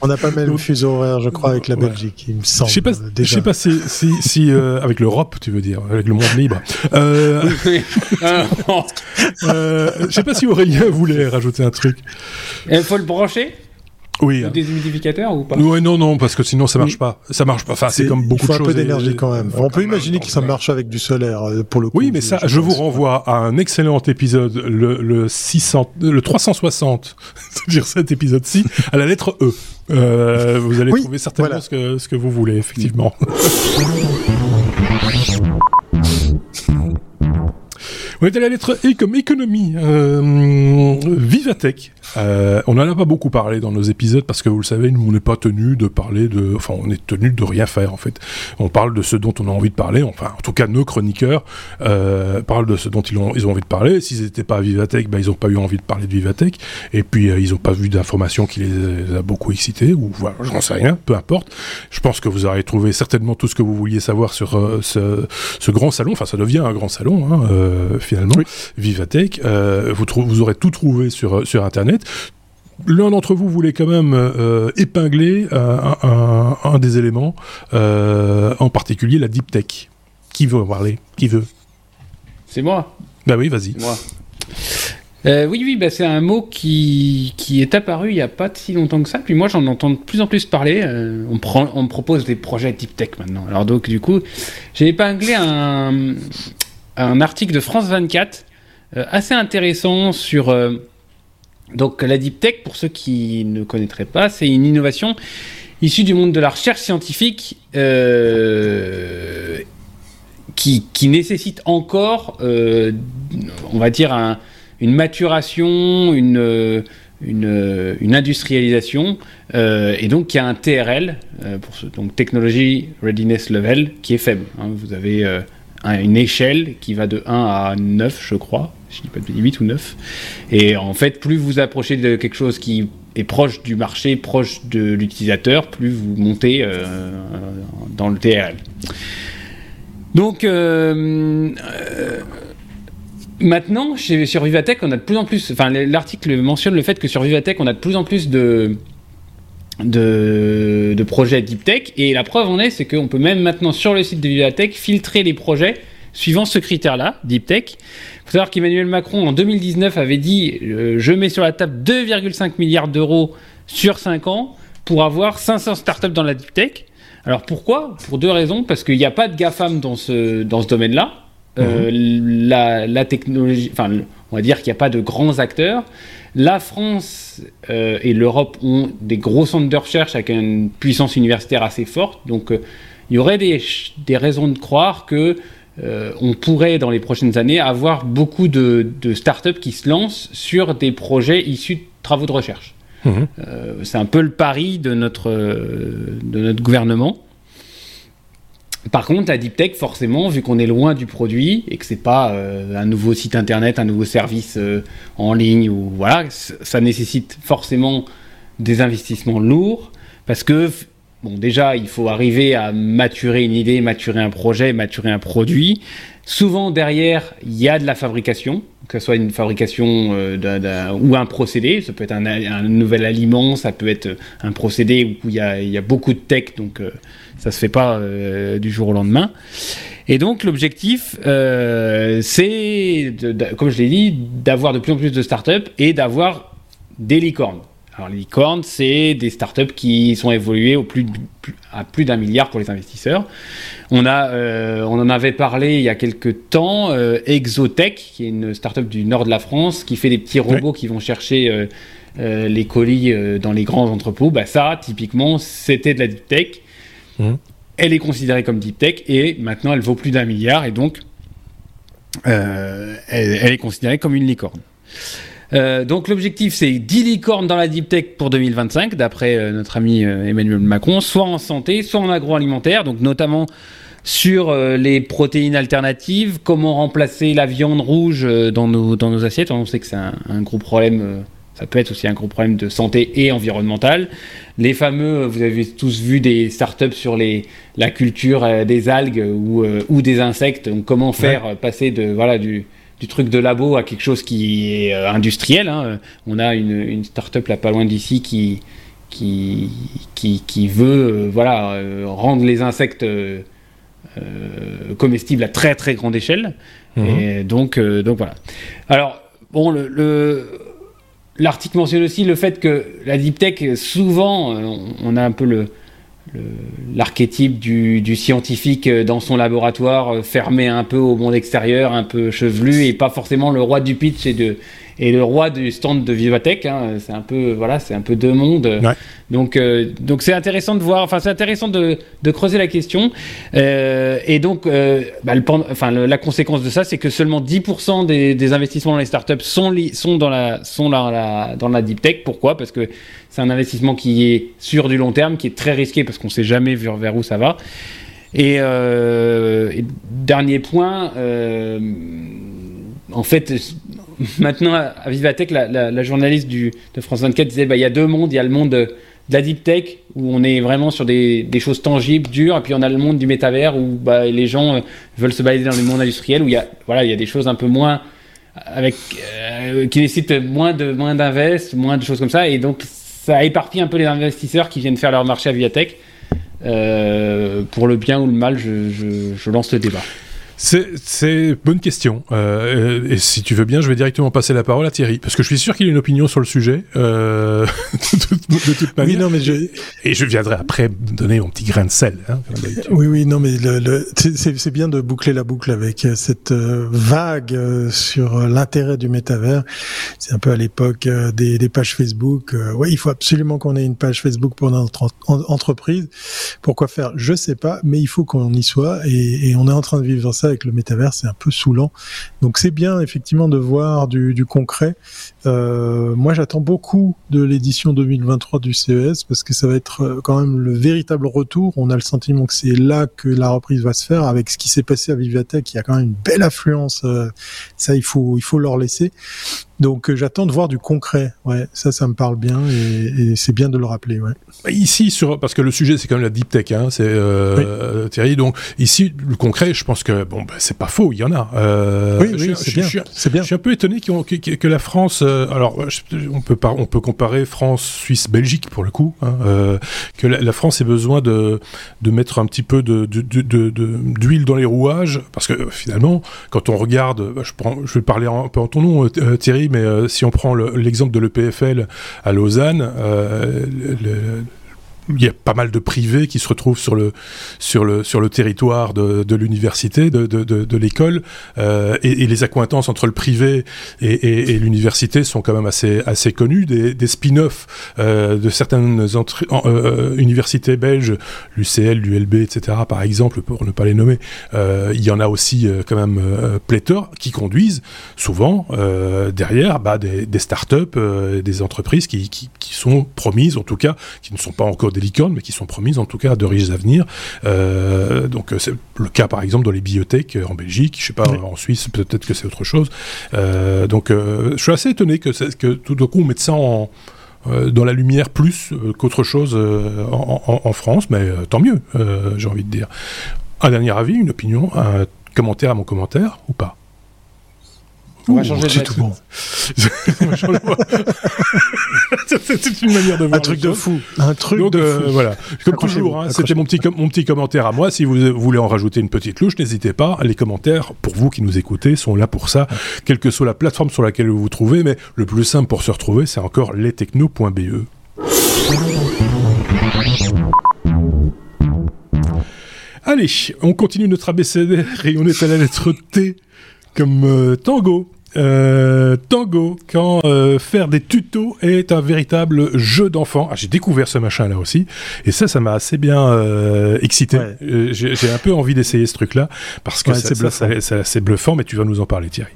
[SPEAKER 2] On n'a pas même le fuseau horaire, je crois, avec la Belgique, il me semble. Je sais pas,
[SPEAKER 1] je sais pas si, si, si euh, avec l'Europe, tu veux dire, avec le monde libre. Euh, [LAUGHS] euh, je sais pas si Aurélien voulait rajouter un truc.
[SPEAKER 3] Il faut le brancher?
[SPEAKER 1] Oui.
[SPEAKER 3] Ou des humidificateurs ou pas?
[SPEAKER 1] Oui, non, non, parce que sinon ça marche pas. Ça marche pas. Enfin, c'est comme beaucoup de choses.
[SPEAKER 2] Il faut un peu d'énergie quand même. On peut imaginer que ça marche avec du solaire euh, pour le coup.
[SPEAKER 1] Oui, mais ça, je vous renvoie à un excellent épisode, le, le 600, le 360, [LAUGHS] c'est-à-dire cet épisode-ci, à la lettre E. Euh, vous allez trouver certainement ce, que, ce que vous voulez, effectivement. [LAUGHS] On est à la lettre E comme économie. Euh, Vivatech. Euh, on n'en a pas beaucoup parlé dans nos épisodes parce que vous le savez, nous on n'est pas tenu de parler de, enfin on est tenu de rien faire en fait. On parle de ce dont on a envie de parler. Enfin, en tout cas, nos chroniqueurs euh, parlent de ce dont ils ont, ils ont envie de parler. S'ils n'étaient pas à Vivatech, ben, ils n'ont pas eu envie de parler de Vivatech. Et puis euh, ils n'ont pas vu d'informations qui les a beaucoup excités ou voilà, j'en sais rien, peu importe. Je pense que vous aurez trouvé certainement tout ce que vous vouliez savoir sur euh, ce, grand salon. Enfin, ça devient un grand salon. Hein, finalement, Vivatech. Euh, vous, vous aurez tout trouvé sur, sur Internet l'un d'entre vous voulait quand même euh, épingler euh, un, un, des éléments, euh, en particulier la deep tech. Qui veut en parler? Qui veut?
[SPEAKER 3] C'est moi.
[SPEAKER 1] Bah oui, vas-y.
[SPEAKER 3] Moi. Euh, oui, oui, bah, c'est un mot qui, qui est apparu il n'y a pas si longtemps que ça. Puis moi, j'en entends de plus en plus parler. on, prend, on me propose des projets deep tech maintenant. Alors donc, du coup, j'ai épinglé un, un article de France 24 euh, assez intéressant sur euh, donc la deep tech. Pour ceux qui ne connaîtraient pas, c'est une innovation issue du monde de la recherche scientifique euh, qui, qui, nécessite encore, on va dire, une maturation, une, une, industrialisation, et donc qui a un TRL, donc Technology Readiness Level, qui est faible. Hein. Vous avez une échelle qui va de 1 à 9, je crois. Je dis pas de 8 ou 9. Et en fait, plus vous approchez de quelque chose qui est proche du marché, proche de l'utilisateur, plus vous montez dans le TRL. Donc, maintenant, chez, sur Vivatech, on a de plus en plus. Enfin, l'article mentionne le fait que sur Vivatech, on a de plus en plus de, de, projets Deep Tech. Et la preuve en est, c'est qu'on peut même maintenant sur le site de Vivatech filtrer les projets suivant ce critère-là, Deep Tech. Il faut savoir qu'Emmanuel Macron, en 2019, avait dit euh, Je mets sur la table 2,5 milliards d'euros sur 5 ans pour avoir 500 startups dans la Deep Tech. Alors pourquoi? Pour deux raisons. Parce qu'il n'y a pas de GAFAM dans ce, dans ce domaine-là. Euh, mhm. la, technologie, enfin, on va dire qu'il n'y a pas de grands acteurs. La France euh, et l'Europe ont des gros centres de recherche avec une puissance universitaire assez forte. Donc, euh, il y aurait des, raisons de croire que on pourrait, dans les prochaines années, avoir beaucoup de, de startups qui se lancent sur des projets issus de travaux de recherche. Mhm. C'est un peu le pari de notre, de notre gouvernement. Par contre, à Deep Tech, forcément, vu qu'on est loin du produit et que c'est pas euh, un nouveau site internet, un nouveau service euh, en ligne ou voilà, ça nécessite forcément des investissements lourds parce que bon, déjà, il faut arriver à maturer une idée, maturer un projet, maturer un produit. Souvent derrière, il y a de la fabrication, que ce soit une fabrication euh, ou un procédé. Ça peut être un, nouvel aliment, ça peut être un procédé où il y a, beaucoup de tech, donc ça euh, se fait pas euh, du jour au lendemain. Et donc l'objectif, c'est, comme je l'ai dit, d'avoir de plus en plus de startups et d'avoir des licornes. Alors les licornes, c'est des startups qui sont évoluées au plus, à plus d'un milliard pour les investisseurs. On, a, euh, on en avait parlé il y a quelques temps, euh, Exotech, qui est une startup du nord de la France, qui fait des petits robots qui vont chercher euh, les colis dans les grands entrepôts. Bah, ça, typiquement, c'était de la deep tech. Mmh. Elle est considérée comme deep tech et maintenant elle vaut plus d'un milliard et donc elle, elle est considérée comme une licorne. Euh, donc l'objectif c'est 10 licornes dans la deep tech pour 2025 d'après euh, notre ami euh, Emmanuel Macron, soit en santé, soit en agroalimentaire, donc notamment sur les protéines alternatives, comment remplacer la viande rouge dans nos, dans nos assiettes. On sait que c'est un, gros problème, ça peut être aussi un gros problème de santé et environnemental. Les fameux, vous avez tous vu des startups sur les, la culture des algues ou, ou des insectes, donc comment faire passer de, voilà, du, du truc de labo à quelque chose qui est euh, industriel. Hein. On a une, une start-up là pas loin d'ici qui, qui, qui, veut euh, voilà, euh, rendre les insectes comestibles à très très grande échelle. Et donc, donc voilà. Alors, bon, le, l'article mentionne aussi le fait que la deep tech, souvent, on a un peu le, l'archétype du, scientifique euh, dans son laboratoire euh, fermé un peu au monde extérieur, un peu chevelu et pas forcément le roi du pitch et de et le roi du stand de Vivatech. Hein, c'est un peu voilà, c'est un peu deux mondes. Donc euh, donc c'est intéressant de voir, enfin c'est intéressant de, de, creuser la question. Euh, et donc euh, bah, le, enfin la conséquence de ça, c'est que seulement 10% des, des, investissements dans les startups sont sont dans la sont la dans la deep tech. Pourquoi? Parce que c'est un investissement qui est sur du long terme, qui est très risqué parce qu'on sait jamais vers, où ça va. Et, et dernier point, en fait, [LAUGHS] maintenant, à Vivatech, la, journaliste de France 24 disait bah, il y a deux mondes. Il y a le monde de, la deep tech, où on est vraiment sur des, choses tangibles, dures, et puis on a le monde du métavers, où bah, les gens euh, veulent se balader dans le monde industriel, où il y a, voilà, il y a des choses un peu moins. Avec, euh, qui nécessitent moins de moins moins de choses comme ça, et donc ça éparpille un peu les investisseurs qui viennent faire leur marché à Vivatech. Euh, pour le bien ou le mal, je lance le débat.
[SPEAKER 1] C'est bonne question. Euh, et si tu veux bien, je vais directement passer la parole à Thierry, parce que je suis sûr qu'il a une opinion sur le sujet. Euh, [LAUGHS] de, toute manière. Oui, non, mais je... Et je viendrai après donner mon petit grain de sel. Hein,
[SPEAKER 2] oui, oui, non, mais le, le... c'est bien de boucler la boucle avec euh, cette euh, vague euh, sur l'intérêt du métavers. C'est un peu à l'époque des, des, pages Facebook. Oui, il faut absolument qu'on ait une page Facebook pour notre entreprise. Pourquoi faire? Je sais pas, mais il faut qu'on y soit, et, et on est en train de vivre ça avec le métavers, c'est un peu saoulant. Donc c'est bien effectivement de voir du, du concret. Euh, moi, j'attends beaucoup de l'édition 2023 du CES parce que ça va être euh, quand même le véritable retour. On a le sentiment que c'est là que la reprise va se faire avec ce qui s'est passé à Vivatech. Il y a quand même une belle affluence. Euh, ça, il faut, il faut leur laisser. Donc euh, j'attends de voir du concret. Ouais, ça, ça me parle bien et, et c'est bien de le rappeler. Ouais.
[SPEAKER 1] Ici, sur parce que le sujet c'est quand même la deep tech, hein, c'est euh, Thierry. Donc ici, le concret, je pense que bon, bah, c'est pas faux, il y en a.
[SPEAKER 2] Euh, oui, oui, c'est bien. C'est bien.
[SPEAKER 1] Je suis un peu étonné qu que, que, la France. Euh, alors, on peut comparer France, Suisse, Belgique pour le coup. Hein, euh, que la, France ait besoin de mettre un petit peu d'huile dans les rouages, parce que finalement, quand on regarde, bah, je vais parler un peu en ton nom, Thierry mais euh, si on prend l'exemple de l'EPFL à Lausanne, euh, le, il y a pas mal de privés qui se retrouvent sur le sur le sur le territoire de, l'université, de, de, l'école, euh, et, les accointances entre le privé et, l'université sont quand même assez assez connues. Des, spin-offs euh, de certaines euh, universités belges, l'UCL, l'ULB, etc. Par exemple, pour ne pas les nommer, il y en a aussi quand même pléthore qui conduisent souvent derrière bah, des, des start-up, des entreprises qui, qui, qui sont promises, en tout cas, qui ne sont pas encore des licornes, mais qui sont promises en tout cas à de riches avenirs. Euh, donc euh, c'est le cas par exemple dans les bibliothèques euh, en Belgique, je sais pas, oui. en Suisse peut-être que c'est autre chose. Euh, donc je suis assez étonné que, que tout d'un coup on mette ça en dans la lumière plus qu'autre chose en, en, en, France, mais tant mieux, j'ai envie de dire. Un dernier avis, une opinion, un commentaire à mon commentaire ou pas? [LAUGHS]
[SPEAKER 3] on va changer de
[SPEAKER 2] tout bon. [LAUGHS]
[SPEAKER 1] c'est une manière de voir
[SPEAKER 2] un truc de fou. Un truc
[SPEAKER 1] Donc,
[SPEAKER 2] de
[SPEAKER 1] euh,
[SPEAKER 2] fou.
[SPEAKER 1] voilà. Comme toujours, hein, c'était mon petit, mon petit commentaire à moi. Si vous voulez en rajouter une petite louche, n'hésitez pas. Les commentaires, pour vous qui nous écoutez, sont là pour ça, quelle que soit la plateforme sur laquelle vous vous trouvez. Mais le plus simple pour se retrouver, c'est encore lestechno.be. Allez, on continue notre ABCD et on est à la lettre T comme euh, tango. Euh, tango, quand euh, faire des tutos est un véritable jeu d'enfant. Ah, j'ai découvert ce machin là aussi, et ça, ça m'a assez bien euh, excité. Ouais. J'ai un peu envie d'essayer ce truc là parce que ouais, c'est bluffant. bluffant, mais tu vas nous en parler, Thierry.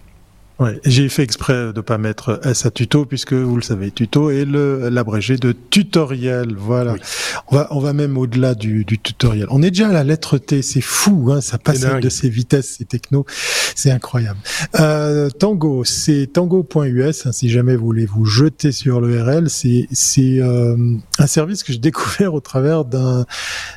[SPEAKER 2] Ouais, j'ai fait exprès de pas mettre S à tuto puisque vous le savez, tuto est le l'abrégé de tutoriel. Voilà. Oui. On va on va même au-delà du, du, tutoriel. On est déjà à la lettre T, c'est fou, hein, ça passe de ces vitesses, ces technos, c'est incroyable. Euh, Tango, c'est tango.us. Hein, si jamais vous voulez vous jeter sur l'URL, c'est c'est euh, un service que j'ai [LAUGHS] découvert au travers d'un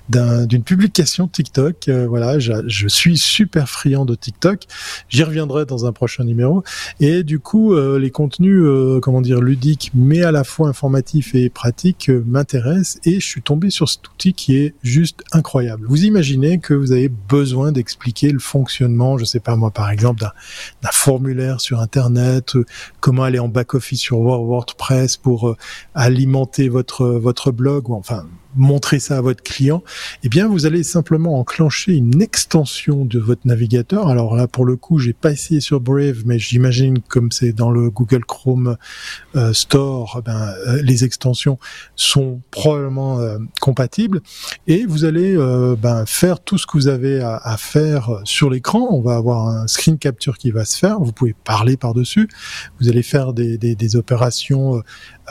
[SPEAKER 2] d'une publication TikTok. Euh, voilà, je, je suis super friand de TikTok. J'y reviendrai dans un prochain numéro. Et du coup, euh, les contenus, euh, comment dire, ludiques, mais à la fois informatifs et pratiques, euh, m'intéressent. Et je suis tombé sur cet outil qui est juste incroyable. Vous imaginez que vous avez besoin d'expliquer le fonctionnement, je sais pas moi, par exemple, d'un formulaire sur Internet, comment aller en back office sur WordPress pour alimenter votre votre blog, ou enfin montrer ça à votre client, eh bien vous allez simplement enclencher une extension de votre navigateur. Alors là pour le coup, j'ai pas essayé sur Brave, mais j'imagine comme c'est dans le Google Chrome euh, Store, eh ben, euh, les extensions sont probablement euh, compatibles et vous allez ben, faire tout ce que vous avez à, à faire sur l'écran. On va avoir un screen capture qui va se faire. Vous pouvez parler par dessus. Vous allez faire des, des, des opérations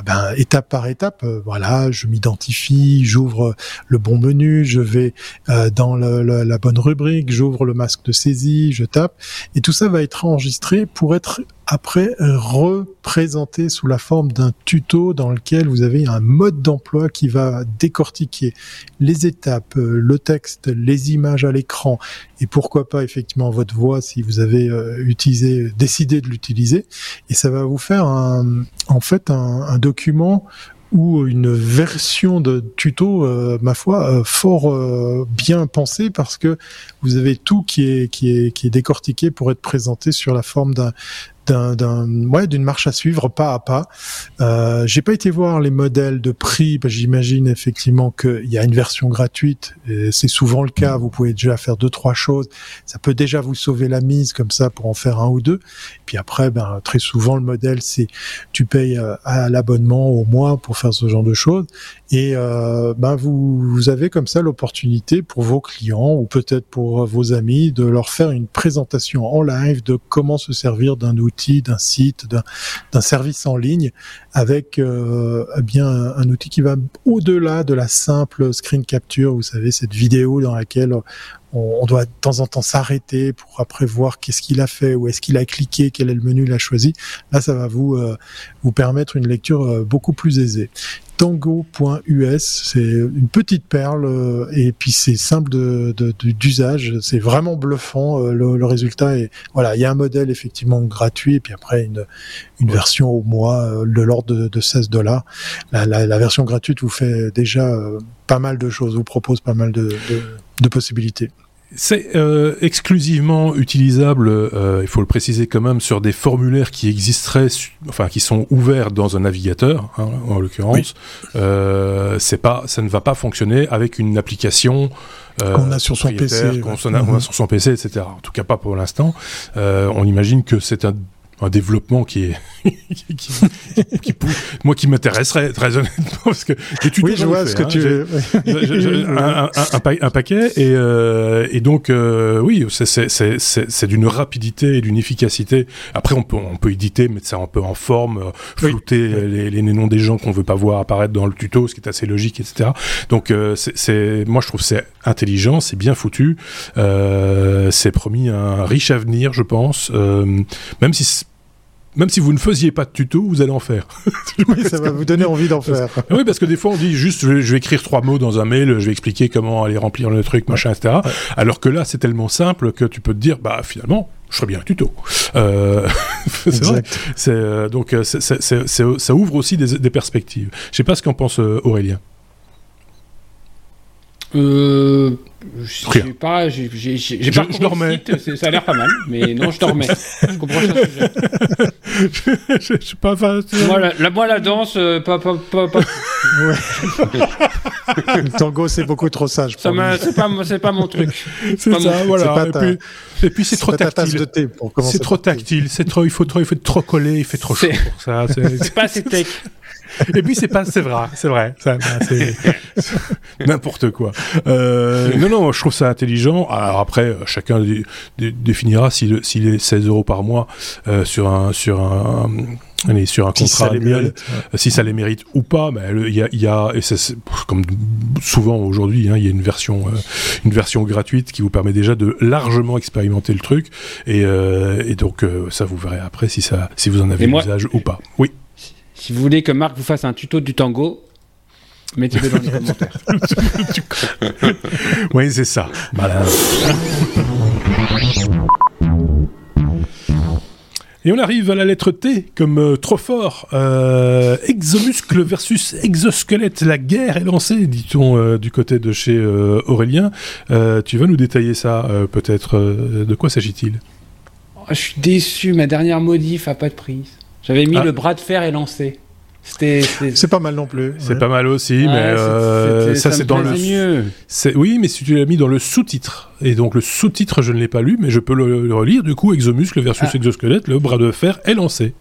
[SPEAKER 2] ben, étape par étape. voilà, je m'identifie j'ouvre le bon menu, je vais euh, dans la bonne rubrique, j'ouvre le masque de saisie, je tape, et tout ça va être enregistré pour être après représenté sous la forme d'un tuto dans lequel vous avez un mode d'emploi qui va décortiquer les étapes, euh, le texte, les images à l'écran et pourquoi pas effectivement votre voix si vous avez euh, utilisé, décidé de l'utiliser. Et ça va vous faire un, en fait un, document ou une version de tuto, euh, ma foi, euh, fort euh, bien pensé parce que vous avez tout qui est qui est qui est décortiqué pour être présenté sur la forme d'un d'un, ouais, d'une marche à suivre pas à pas. Euh, j'ai pas été voir les modèles de prix, parce j'imagine effectivement qu'il y a une version gratuite. Et c'est souvent le cas. Vous pouvez déjà faire deux trois choses. Ça peut déjà vous sauver la mise comme ça pour en faire un ou deux. Puis après, ben très souvent le modèle c'est tu payes euh, à l'abonnement au mois pour faire ce genre de choses. Et euh, ben vous, vous avez comme ça l'opportunité pour vos clients ou peut-être pour vos amis de leur faire une présentation en live de comment se servir d'un outil, d'un site, d'un service en ligne avec euh, bien un, outil qui va au-delà de la simple screen capture. Vous savez cette vidéo dans laquelle on, doit de temps en temps s'arrêter pour après voir qu'est-ce qu'il a fait, où est-ce qu'il a cliqué, quel est le menu il a choisi. Là, ça va vous euh, permettre une lecture euh, beaucoup plus aisée tango.us. C'est une petite perle euh, et puis c'est simple de, d'usage. C'est vraiment bluffant. Euh, le, résultat est voilà, il y a un modèle effectivement gratuit et puis après une, version au mois euh, de l'ordre de, 16 dollars. La, la, version gratuite vous fait déjà pas mal de choses, vous propose pas mal de, de possibilités.
[SPEAKER 1] C'est euh, exclusivement utilisable, euh, il faut le préciser quand même, sur des formulaires qui existeraient, enfin qui sont ouverts dans un navigateur, hein, en l'occurrence. Euh, c'est pas, ça ne va pas fonctionner avec une application
[SPEAKER 2] qu'on a sur son PC,
[SPEAKER 1] qu'on a, a, sur son PC, etc. En tout cas pas pour l'instant. on imagine que c'est un un développement qui est [LAUGHS] qui, qui, moi qui m'intéresserait très honnêtement parce que
[SPEAKER 2] oui je vois ce que tu veux [LAUGHS]
[SPEAKER 1] un, un, paquet et, euh, et donc euh, oui c'est d'une rapidité et d'une efficacité. Après on peut on peut éditer mettre ça un peu en forme euh, flouter les, les, noms des gens qu'on veut pas voir apparaître dans le tuto ce qui est assez logique etc donc euh, c'est moi je trouve c'est intelligent c'est bien foutu. Euh, c'est promis un riche avenir je pense. Même si même si vous ne faisiez pas de tuto, vous allez en faire. [LAUGHS]
[SPEAKER 2] oui, ça va vous donner envie d'en faire.
[SPEAKER 1] oui, parce que des fois on dit juste, je vais, écrire trois mots dans un mail, je vais expliquer comment aller remplir le truc, machin, etc. Alors que là, c'est tellement simple que tu peux te dire, bah finalement, je ferais bien un tuto. Euh, [LAUGHS] c'est vrai. Euh, donc euh, ça ouvre aussi des, des perspectives. Je sais pas ce qu'en pense Aurélien.
[SPEAKER 3] Euh, j'ai pas, j'ai, j'ai, j'ai pas je, dormais. ça a l'air pas mal, mais non, je dormais. [LAUGHS] je comprends pas
[SPEAKER 1] sujet. je, je, pas, enfin,
[SPEAKER 3] moi, la, la, moi, la danse, euh, pas, pas, pas, pas... [LAUGHS]
[SPEAKER 2] Le tango, c'est beaucoup trop sage.
[SPEAKER 3] Ça c'est pas, c'est pas mon truc.
[SPEAKER 1] C'est ça, mon... voilà. Et, puis, et puis, c'est trop tactile. C'est trop tactile. C'est trop, il faut trop, il faut trop coller, il fait trop chaud pour ça. [LAUGHS]
[SPEAKER 3] C'est pas assez tech.
[SPEAKER 1] Et puis c'est pas, c'est vrai, c'est vrai, c'est [LAUGHS] n'importe quoi. Euh, non, non, je trouve ça intelligent. Alors après, chacun définira s'il si est 16 euros par mois euh, sur un sur un Allez, sur un contrat annuel, si ça les mérite ou pas, mais il y a, y a et c'est comme souvent aujourd'hui, hein, il y a une version, euh, une version gratuite qui vous permet déjà de largement expérimenter le truc, et, euh, et donc euh, ça vous verrez après si ça, si vous en avez l'usage ou pas. Oui.
[SPEAKER 3] Si vous voulez que Marc vous fasse un tuto du tango, mettez-le dans les commentaires. [LAUGHS]
[SPEAKER 1] oui, c'est ça. Et on arrive à la lettre T comme euh, trop fort. Euh, exomuscle versus exosquelette. La guerre est lancée, dit-on euh, du côté de chez Aurélien. tu vas nous détailler ça peut-être. de quoi s'agit-il?
[SPEAKER 3] Oh, Je suis déçu. Ma dernière modif a pas de prise. J'avais mis ah. le bras de fer et lancé.
[SPEAKER 2] C'est pas mal non plus.
[SPEAKER 1] C'est pas mal aussi, mais euh, ça, c'est dans le. Mieux. Oui, mais si tu l'as mis dans le sous-titre, et donc le sous-titre je ne l'ai pas lu, mais je peux le, relire. Du coup, exomuscle versus ah. exosquelette, le bras de fer est lancé.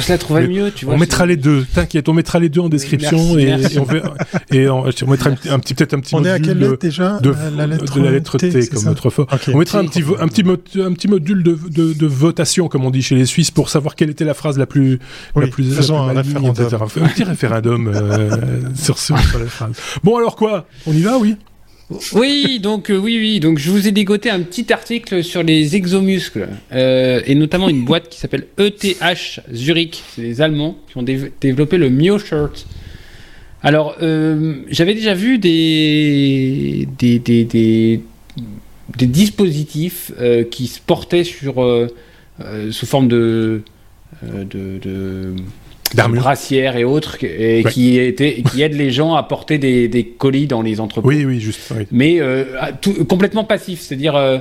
[SPEAKER 3] Je la trouvais mieux, tu vois.
[SPEAKER 1] On mettra les deux, t'inquiète, on mettra les deux en description et, on, et on, mettra un, petit, peut-être un petit
[SPEAKER 2] on module. est à quelle lettre déjà
[SPEAKER 1] de, la lettre de la lettre T, comme autrefois. On mettra un petit, un petit, un petit module de, de, de, votation, comme on dit chez les Suisses, pour savoir quelle était la phrase la plus, la plus, la plus un, référendum. un petit référendum euh, [LAUGHS] sur, sur, sur la phrase. Bon alors quoi? On y va, oui?
[SPEAKER 3] Oui, donc euh, oui, oui. Donc je vous ai dégoté un petit article sur les exomuscles euh, et notamment une boîte qui s'appelle ETH Zurich. C'est les Allemands qui ont développé le Mio Shirt. Alors euh, j'avais déjà vu des des, des, des, dispositifs qui se portaient sur sous forme de, de brassières et autres et qui était qui aident les gens à porter des, des, colis dans les entreprises.
[SPEAKER 1] Oui, oui, juste.
[SPEAKER 3] Mais euh, complètement passif, c'est-à-dire euh,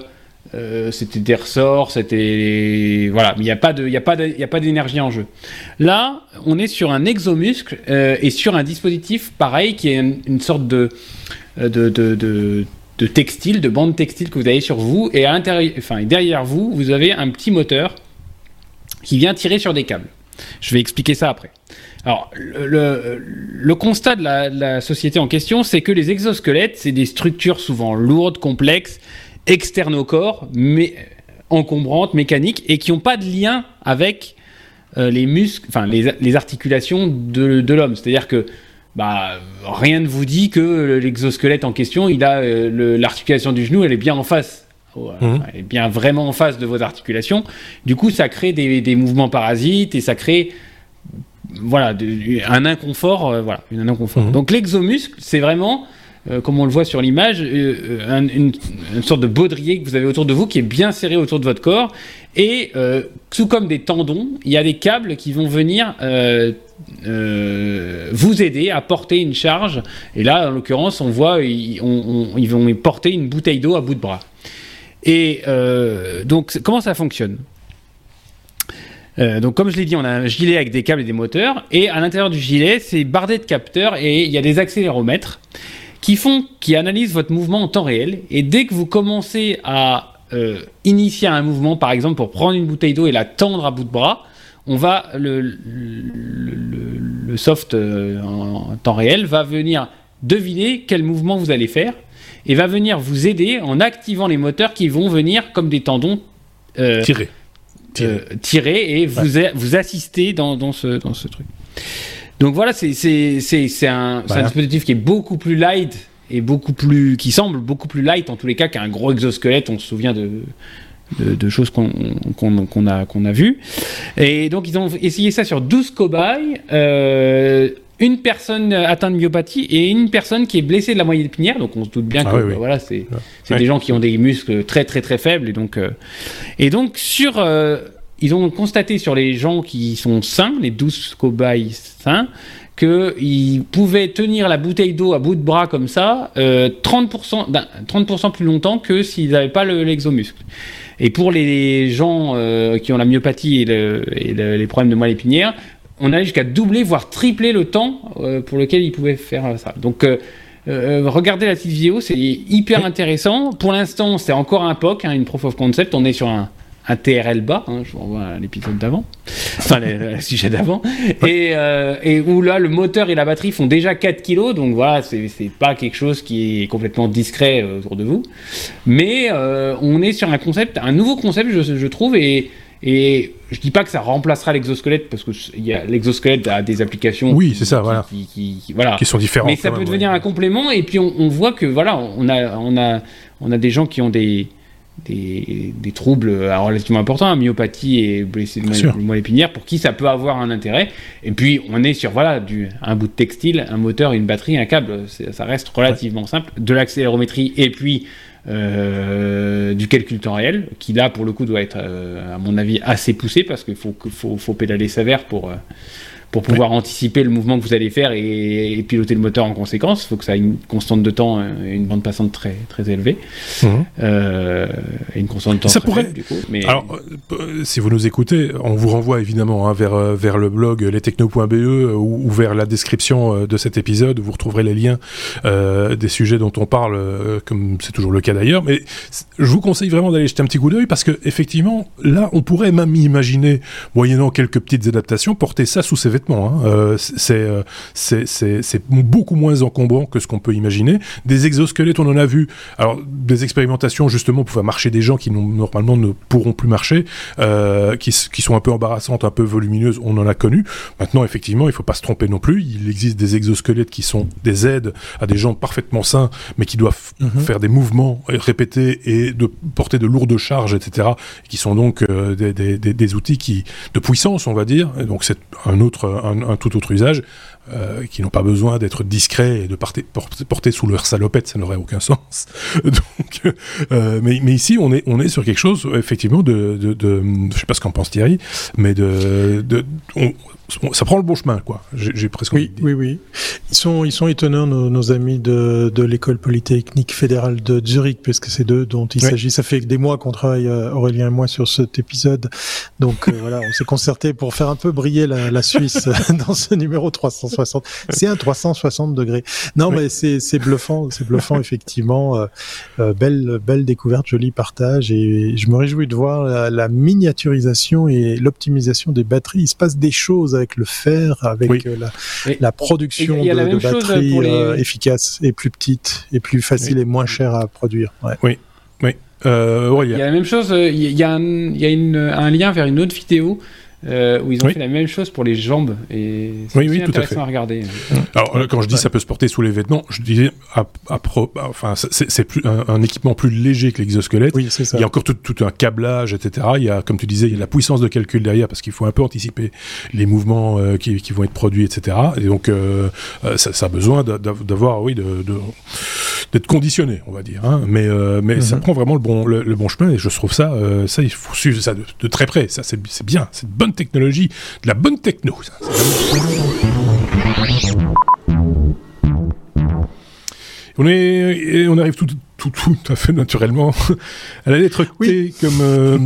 [SPEAKER 3] euh, c'était des ressorts, c'était voilà, mais il n'y a pas de, il y a pas il a pas d'énergie en jeu. Là, on est sur un exomuscle euh, et sur un dispositif pareil qui est une, sorte de de, de, de de textile, de bande textile que vous avez sur vous, et à l'intérieur, enfin derrière vous, vous avez un petit moteur qui vient tirer sur des câbles. Je vais expliquer ça après. Alors, le, constat de la, société en question, c'est que les exosquelettes, c'est des structures souvent lourdes, complexes, externes au corps, mais encombrantes, mécaniques, et qui n'ont pas de lien avec euh, les muscles, enfin les, articulations de, l'homme. C'est-à-dire que bah, rien ne vous dit que l'exosquelette en question, il a euh, l'articulation du genou, elle est bien en face. Mmh. Elle est bien vraiment en face de vos articulations. Du coup, ça crée des, des mouvements parasites et ça crée voilà, un inconfort, euh, voilà, un inconfort. Mmh. Donc l'exomuscle, c'est vraiment euh, comme on le voit sur l'image, euh, euh, une, sorte de baudrier que vous avez autour de vous qui est bien serré autour de votre corps. Et tout comme des tendons, il y a des câbles qui vont venir vous aider à porter une charge. Et là, en l'occurrence, on voit, ils, vont porter une bouteille d'eau à bout de bras. Et donc, comment ça fonctionne donc, comme je l'ai dit, on a un gilet avec des câbles et des moteurs, et à l'intérieur du gilet, c'est bardé de capteurs et il y a des accéléromètres qui font, qui analysent votre mouvement en temps réel. Et dès que vous commencez à euh, initier un mouvement, par exemple pour prendre une bouteille d'eau et la tendre à bout de bras, le, soft euh, en, temps réel va venir deviner quel mouvement vous allez faire et va venir vous aider en activant les moteurs qui vont venir comme des tendons
[SPEAKER 1] euh, tirer.
[SPEAKER 3] tirer et vous, vous assister dans, dans, ce, dans ce truc. Donc voilà, c'est un, un dispositif qui est beaucoup plus light et beaucoup plus, qui semble beaucoup plus light en tous les cas qu'un gros exosquelette. On se souvient de, de, choses qu'on qu'on a, qu'on a vues. Et donc, ils ont essayé ça sur 12 cobayes. Euh, une personne atteinte de myopathie et une personne qui est blessée de la moelle épinière. Donc on se doute bien ah que voilà, c'est des gens qui ont des muscles très très très faibles et donc euh, et donc sur euh, ils ont constaté sur les gens qui sont sains, les 12 cobayes sains, qu'ils pouvaient tenir la bouteille d'eau à bout de bras comme ça euh, 30%, 30 plus longtemps que s'ils n'avaient pas l'exomuscle. et pour les gens qui ont la myopathie et, les problèmes de moelle épinière, on allait jusqu'à doubler, voire tripler le temps euh, pour lequel ils pouvaient faire ça. Donc, euh, regardez la petite vidéo, c'est hyper intéressant. Pour l'instant, c'est encore un POC, hein, une proof of concept. On est sur un, un TRL bas, hein, je vous renvoie à l'épisode d'avant, enfin le, sujet d'avant, [LAUGHS] et, euh, et, où là le moteur et la batterie font déjà 4 kg, donc voilà, c'est pas quelque chose qui est complètement discret euh, autour de vous, mais euh, on est sur un concept, un nouveau concept je, je trouve, et, et je dis pas que ça remplacera l'exosquelette parce que l'exosquelette a des applications.
[SPEAKER 1] Oui, c'est ça, voilà.
[SPEAKER 3] Qui, qui, voilà.
[SPEAKER 1] qui, sont différentes.
[SPEAKER 3] Mais ça peut devenir un complément et puis on, on, voit que voilà, on a, on a, on a des gens qui ont des, des, des, troubles relativement importants, myopathie et blessé de moelle épinière, pour qui ça peut avoir un intérêt. Et puis, on est sur voilà, du, un bout de textile, un moteur, une batterie, un câble. Ça reste relativement simple. De l'accélérométrie et puis euh, du calcul temps réel, qui là, pour le coup, doit être, euh, à mon avis, assez poussé parce qu'il faut, faut, faut, pédaler sévère pour. Euh, pour pouvoir anticiper le mouvement que vous allez faire et, piloter le moteur en conséquence. Il faut que ça ait une constante de temps et une bande passante très, très élevée. Mhm. Euh, et une constante de temps
[SPEAKER 1] ça pourrait... du coup. Mais... Alors, euh, si vous nous écoutez, on vous renvoie évidemment hein, vers, euh, vers le blog lestechno.be ou, ou, vers la description de cet épisode. Vous retrouverez les liens des sujets dont on parle, comme c'est toujours le cas d'ailleurs. Mais je vous conseille vraiment d'aller jeter un petit coup d'œil parce que effectivement, là, on pourrait même imaginer, moyennant quelques petites adaptations, porter ça sous ses Hein. Euh, euh, c'est beaucoup moins encombrant que ce qu'on peut imaginer. Des exosquelettes, on en a vu. Alors, des expérimentations justement pour faire marcher des gens qui normalement ne pourront plus marcher, euh, qui, qui, sont un peu embarrassantes, un peu volumineuses, on en a connu. Maintenant, effectivement, il faut pas se tromper non plus. Il existe des exosquelettes qui sont des aides à des gens parfaitement sains, mais qui doivent mhm. faire des mouvements répétés et de porter de lourdes charges, etc. Qui sont donc des, des, des, outils qui de puissance, on va dire. Et donc c'est un autre un, tout autre usage, qui n'ont pas besoin d'être discrets et de porter, porter sous leur salopette, ça n'aurait aucun sens. [LAUGHS] Donc, mais, mais, ici, on est, on est sur quelque chose, effectivement, de, de, de je sais pas ce qu'en pense Thierry, mais de, de ça prend le bon chemin, quoi. J'ai presque
[SPEAKER 2] oui, oui, oui. Ils sont, ils sont étonnants, nos, nos amis de, de l'école polytechnique fédérale de Zurich, puisque c'est d'eux dont il s'agit. Ça fait des mois qu'on travaille, euh, Aurélien et moi, sur cet épisode. Donc euh, voilà, on s'est concerté pour faire un peu briller la, la Suisse [LAUGHS] dans ce numéro 360. C'est un 360 degrés. Non, mais c'est bluffant, c'est bluffant [LAUGHS] effectivement. Euh, belle, belle découverte, joli partage, et je me réjouis de voir la, la miniaturisation et l'optimisation des batteries. Il se passe des choses avec le fer, avec euh, la, production de, batteries euh, efficaces et plus petites et plus faciles et moins chères à produire.
[SPEAKER 1] Oui, oui. Euh,
[SPEAKER 3] il y a la même chose, il y a, un, il y a un lien vers une autre vidéo euh, où ils ont fait la même chose pour les jambes et c'est oui, oui, intéressant à, regarder.
[SPEAKER 1] Alors euh, quand je dis ça peut se porter sous les vêtements, je disais à, enfin c'est plus un, équipement plus léger que l'exosquelette.
[SPEAKER 2] Oui, ça.
[SPEAKER 1] Il y a encore tout, tout, un câblage, etc. Il y a, comme tu disais, il y a la puissance de calcul derrière parce qu'il faut un peu anticiper les mouvements euh, qui, qui, vont être produits, etc. Et donc ça, ça, a besoin d'avoir, oui, de, d'être conditionné, on va dire. Hein. Mais mais ça mhm. prend vraiment le bon le, bon chemin et je trouve ça ça il faut suivre ça de, de très près. Ça c'est bien, c'est bonne technologie, de la bonne techno. On, est, on arrive tout, tout, tout à fait naturellement [LAUGHS] à la lettre T comme euh,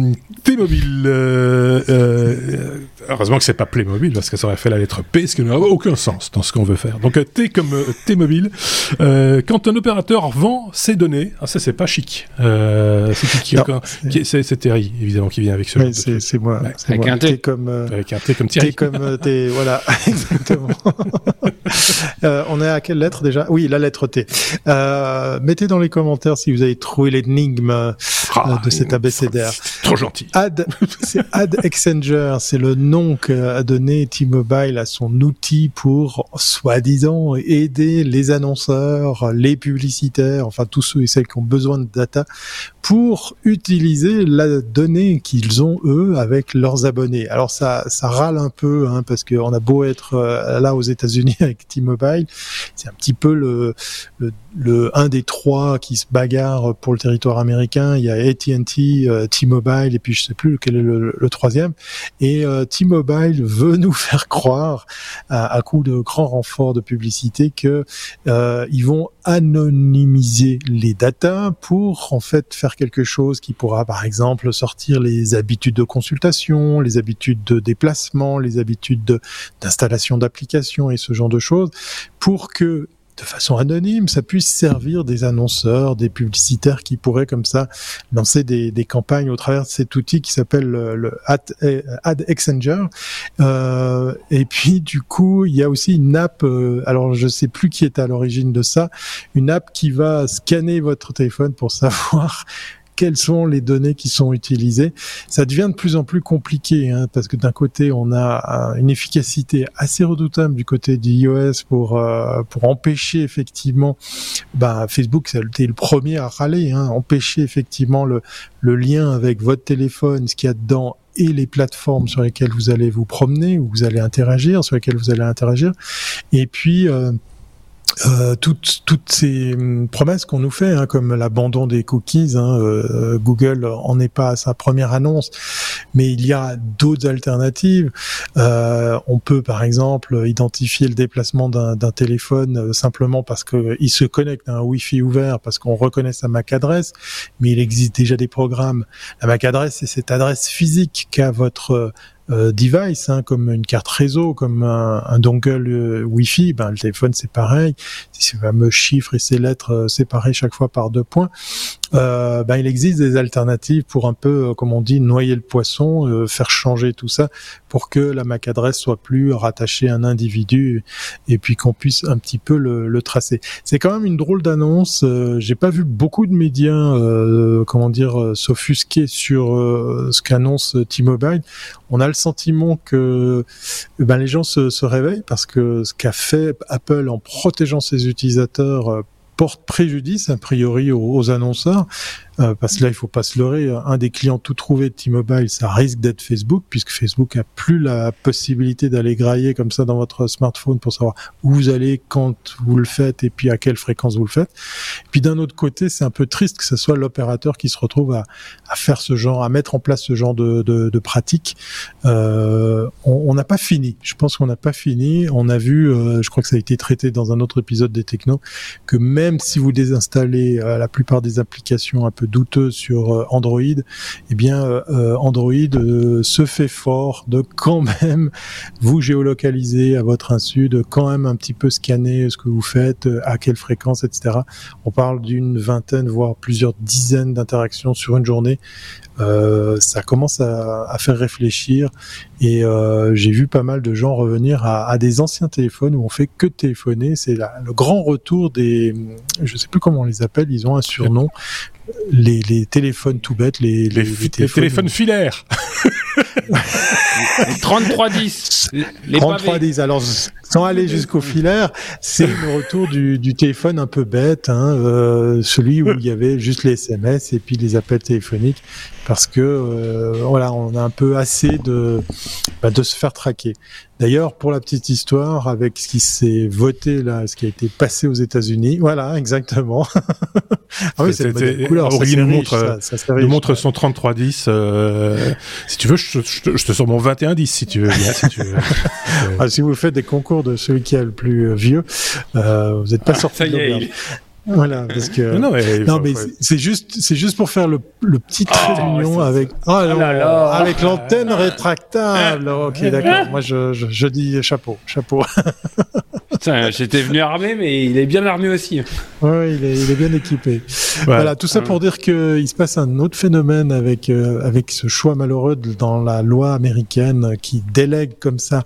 [SPEAKER 1] T-Mobile. Euh, euh, heureusement que c'est pas Playmobil parce que ça aurait fait la lettre P, ce qui n'a aucun sens dans ce qu'on veut faire. Donc T comme T-Mobile. quand un opérateur vend ses données, ah, ça c'est pas chic. c'est Terry évidemment qui vient avec ce.
[SPEAKER 2] Oui, c'est moi.
[SPEAKER 3] Avec, Un
[SPEAKER 2] T. comme
[SPEAKER 1] avec un T comme Thierry.
[SPEAKER 2] T comme T, voilà [LAUGHS] exactement. [LAUGHS] on est à quelle lettre déjà? Oui, la lettre T. mettez dans les commentaires si vous avez trouvé l'énigme euh, ah, de cet abécédaire.
[SPEAKER 1] Trop gentil.
[SPEAKER 2] Ad, c'est Ad Exchanger, c'est le nom qu'a donné T-Mobile à son outil pour, soi-disant, aider les annonceurs, les publicitaires, enfin tous ceux et celles qui ont besoin de data pour utiliser la donnée qu'ils ont eux avec leurs abonnés. Alors ça, ça râle un peu hein, parce qu'on a beau être euh, là aux États-Unis [LAUGHS] avec T-Mobile, c'est un petit peu le, le, le, un des trois qui se bagarre pour le territoire américain. Il y a AT&T, euh, T-Mobile et puis je sais plus quel est le, troisième. Et euh, T-Mobile veut nous [LAUGHS] faire croire à, à coup de grands renforts de publicité que euh, ils vont anonymiser les datas pour en fait faire quelque chose qui pourra par exemple sortir les habitudes de consultation, les habitudes de déplacement, les habitudes d'installation d'applications et ce genre de choses pour que de façon anonyme, ça puisse servir des annonceurs, des publicitaires qui pourraient comme ça lancer des, campagnes au travers de cet outil qui s'appelle le, Ad, Ad Exchanger. Euh, et puis du coup, il y a aussi une app. Euh, alors je sais plus qui est à l'origine de ça, une app qui va scanner votre téléphone pour savoir quelles sont les données qui sont utilisées. Ça devient de plus en plus compliqué hein, parce que d'un côté on a une efficacité assez redoutable du côté du iOS pour euh, pour empêcher effectivement, bah, Facebook c'était le premier à râler, hein, empêcher effectivement le lien avec votre téléphone, ce qu'il y a dedans et les plateformes sur lesquelles vous allez vous promener ou vous allez interagir, sur lesquelles vous allez interagir. Et puis euh, euh, toutes, ces hum, promesses qu'on nous fait, hein, comme l'abandon des cookies, hein, euh, Google en est pas à sa première annonce, mais il y a d'autres alternatives. Euh, on peut par exemple identifier le déplacement d'un téléphone euh, simplement parce qu'il se connecte à un Wi-Fi ouvert, parce qu'on reconnaît sa MAC adresse, mais il existe déjà des programmes. La MAC adresse, c'est cette adresse physique qu'a votre euh, device, hein, comme une carte réseau, comme un, dongle euh, Wi-Fi, ben, le téléphone c'est pareil, ces fameux chiffres et ces lettres euh, séparées chaque fois par deux points. Euh, ben, il existe des alternatives pour un peu, comme on dit, noyer le poisson, faire changer tout ça pour que la MAC adresse soit plus rattachée à un individu et puis qu'on puisse un petit peu le, tracer. C'est quand même une drôle d'annonce. J'ai pas vu beaucoup de médias, comment dire, s'offusquer sur ce qu'annonce T-Mobile. On a le sentiment que ben, les gens se, se réveillent parce que ce qu'a fait Apple en protégeant ses utilisateurs euh, porte préjudice a priori aux annonceurs euh, parce que là, il faut pas se leurrer. Un des clients tout trouvé de T-Mobile, ça risque d'être Facebook, puisque Facebook a plus la possibilité d'aller grailler comme ça dans votre smartphone pour savoir où vous allez, quand vous le faites, et puis à quelle fréquence vous le faites. Puis d'un autre côté, c'est un peu triste que ce soit l'opérateur qui se retrouve à, faire ce genre, à mettre en place ce genre de, pratique. Euh, on n'a pas fini. Je pense qu'on n'a pas fini. On a vu, euh, je crois que ça a été traité dans un autre épisode des Technos, que même si vous désinstallez euh, la plupart des applications douteux sur euh, Android, eh bien euh, euh, Android se fait fort de quand même [LAUGHS] vous géolocaliser à votre insu, de quand même un petit peu scanner ce que vous faites, à quelle fréquence, etc. On parle d'une vingtaine, voire plusieurs dizaines d'interactions sur une journée. Ça commence à, faire réfléchir et j'ai vu pas mal de gens revenir à, des anciens téléphones où on fait que téléphoner. C'est le grand retour des, je sais plus comment on les appelle, ils ont un surnom, les, les téléphones tout bêtes, les,
[SPEAKER 1] les, les téléphones, filaires.
[SPEAKER 3] les 3310.
[SPEAKER 2] Les 3310. Alors, sans aller jusqu'au filaire, c'est le retour du, du, téléphone un peu bête, hein, euh, celui où il y avait juste les SMS et puis les appels téléphoniques, parce que euh, voilà, on a un peu assez de bah, de se faire traquer. D'ailleurs, pour la petite histoire, avec ce qui s'est voté là, ce qui a été passé aux États-Unis, voilà, [LAUGHS] exactement.
[SPEAKER 1] ah oui, c'est le couleur. Aurélie nous montre, ça, ça nous montre son 3310. Euh, si tu veux, je, je, je, te sors mon 2110 si tu veux. Bien, si, tu veux. [LAUGHS]
[SPEAKER 2] ah, si vous faites des concours de celui qui est le plus vieux, euh, vous n'êtes pas ah, sorti de voilà, parce que non, mais, non, mais c'est juste, c'est juste pour faire le, le petit trait oh, d'union avec, oh, là là. avec l'antenne rétractable. ok, d'accord. Moi, je, je, je, dis chapeau, chapeau. [LAUGHS]
[SPEAKER 3] Putain, j'étais venu armé, mais il est bien armé aussi.
[SPEAKER 2] Oui, il est, il est bien équipé. Voilà, tout ça pour dire que il se passe un autre phénomène avec euh, avec ce choix malheureux dans la loi américaine qui délègue comme ça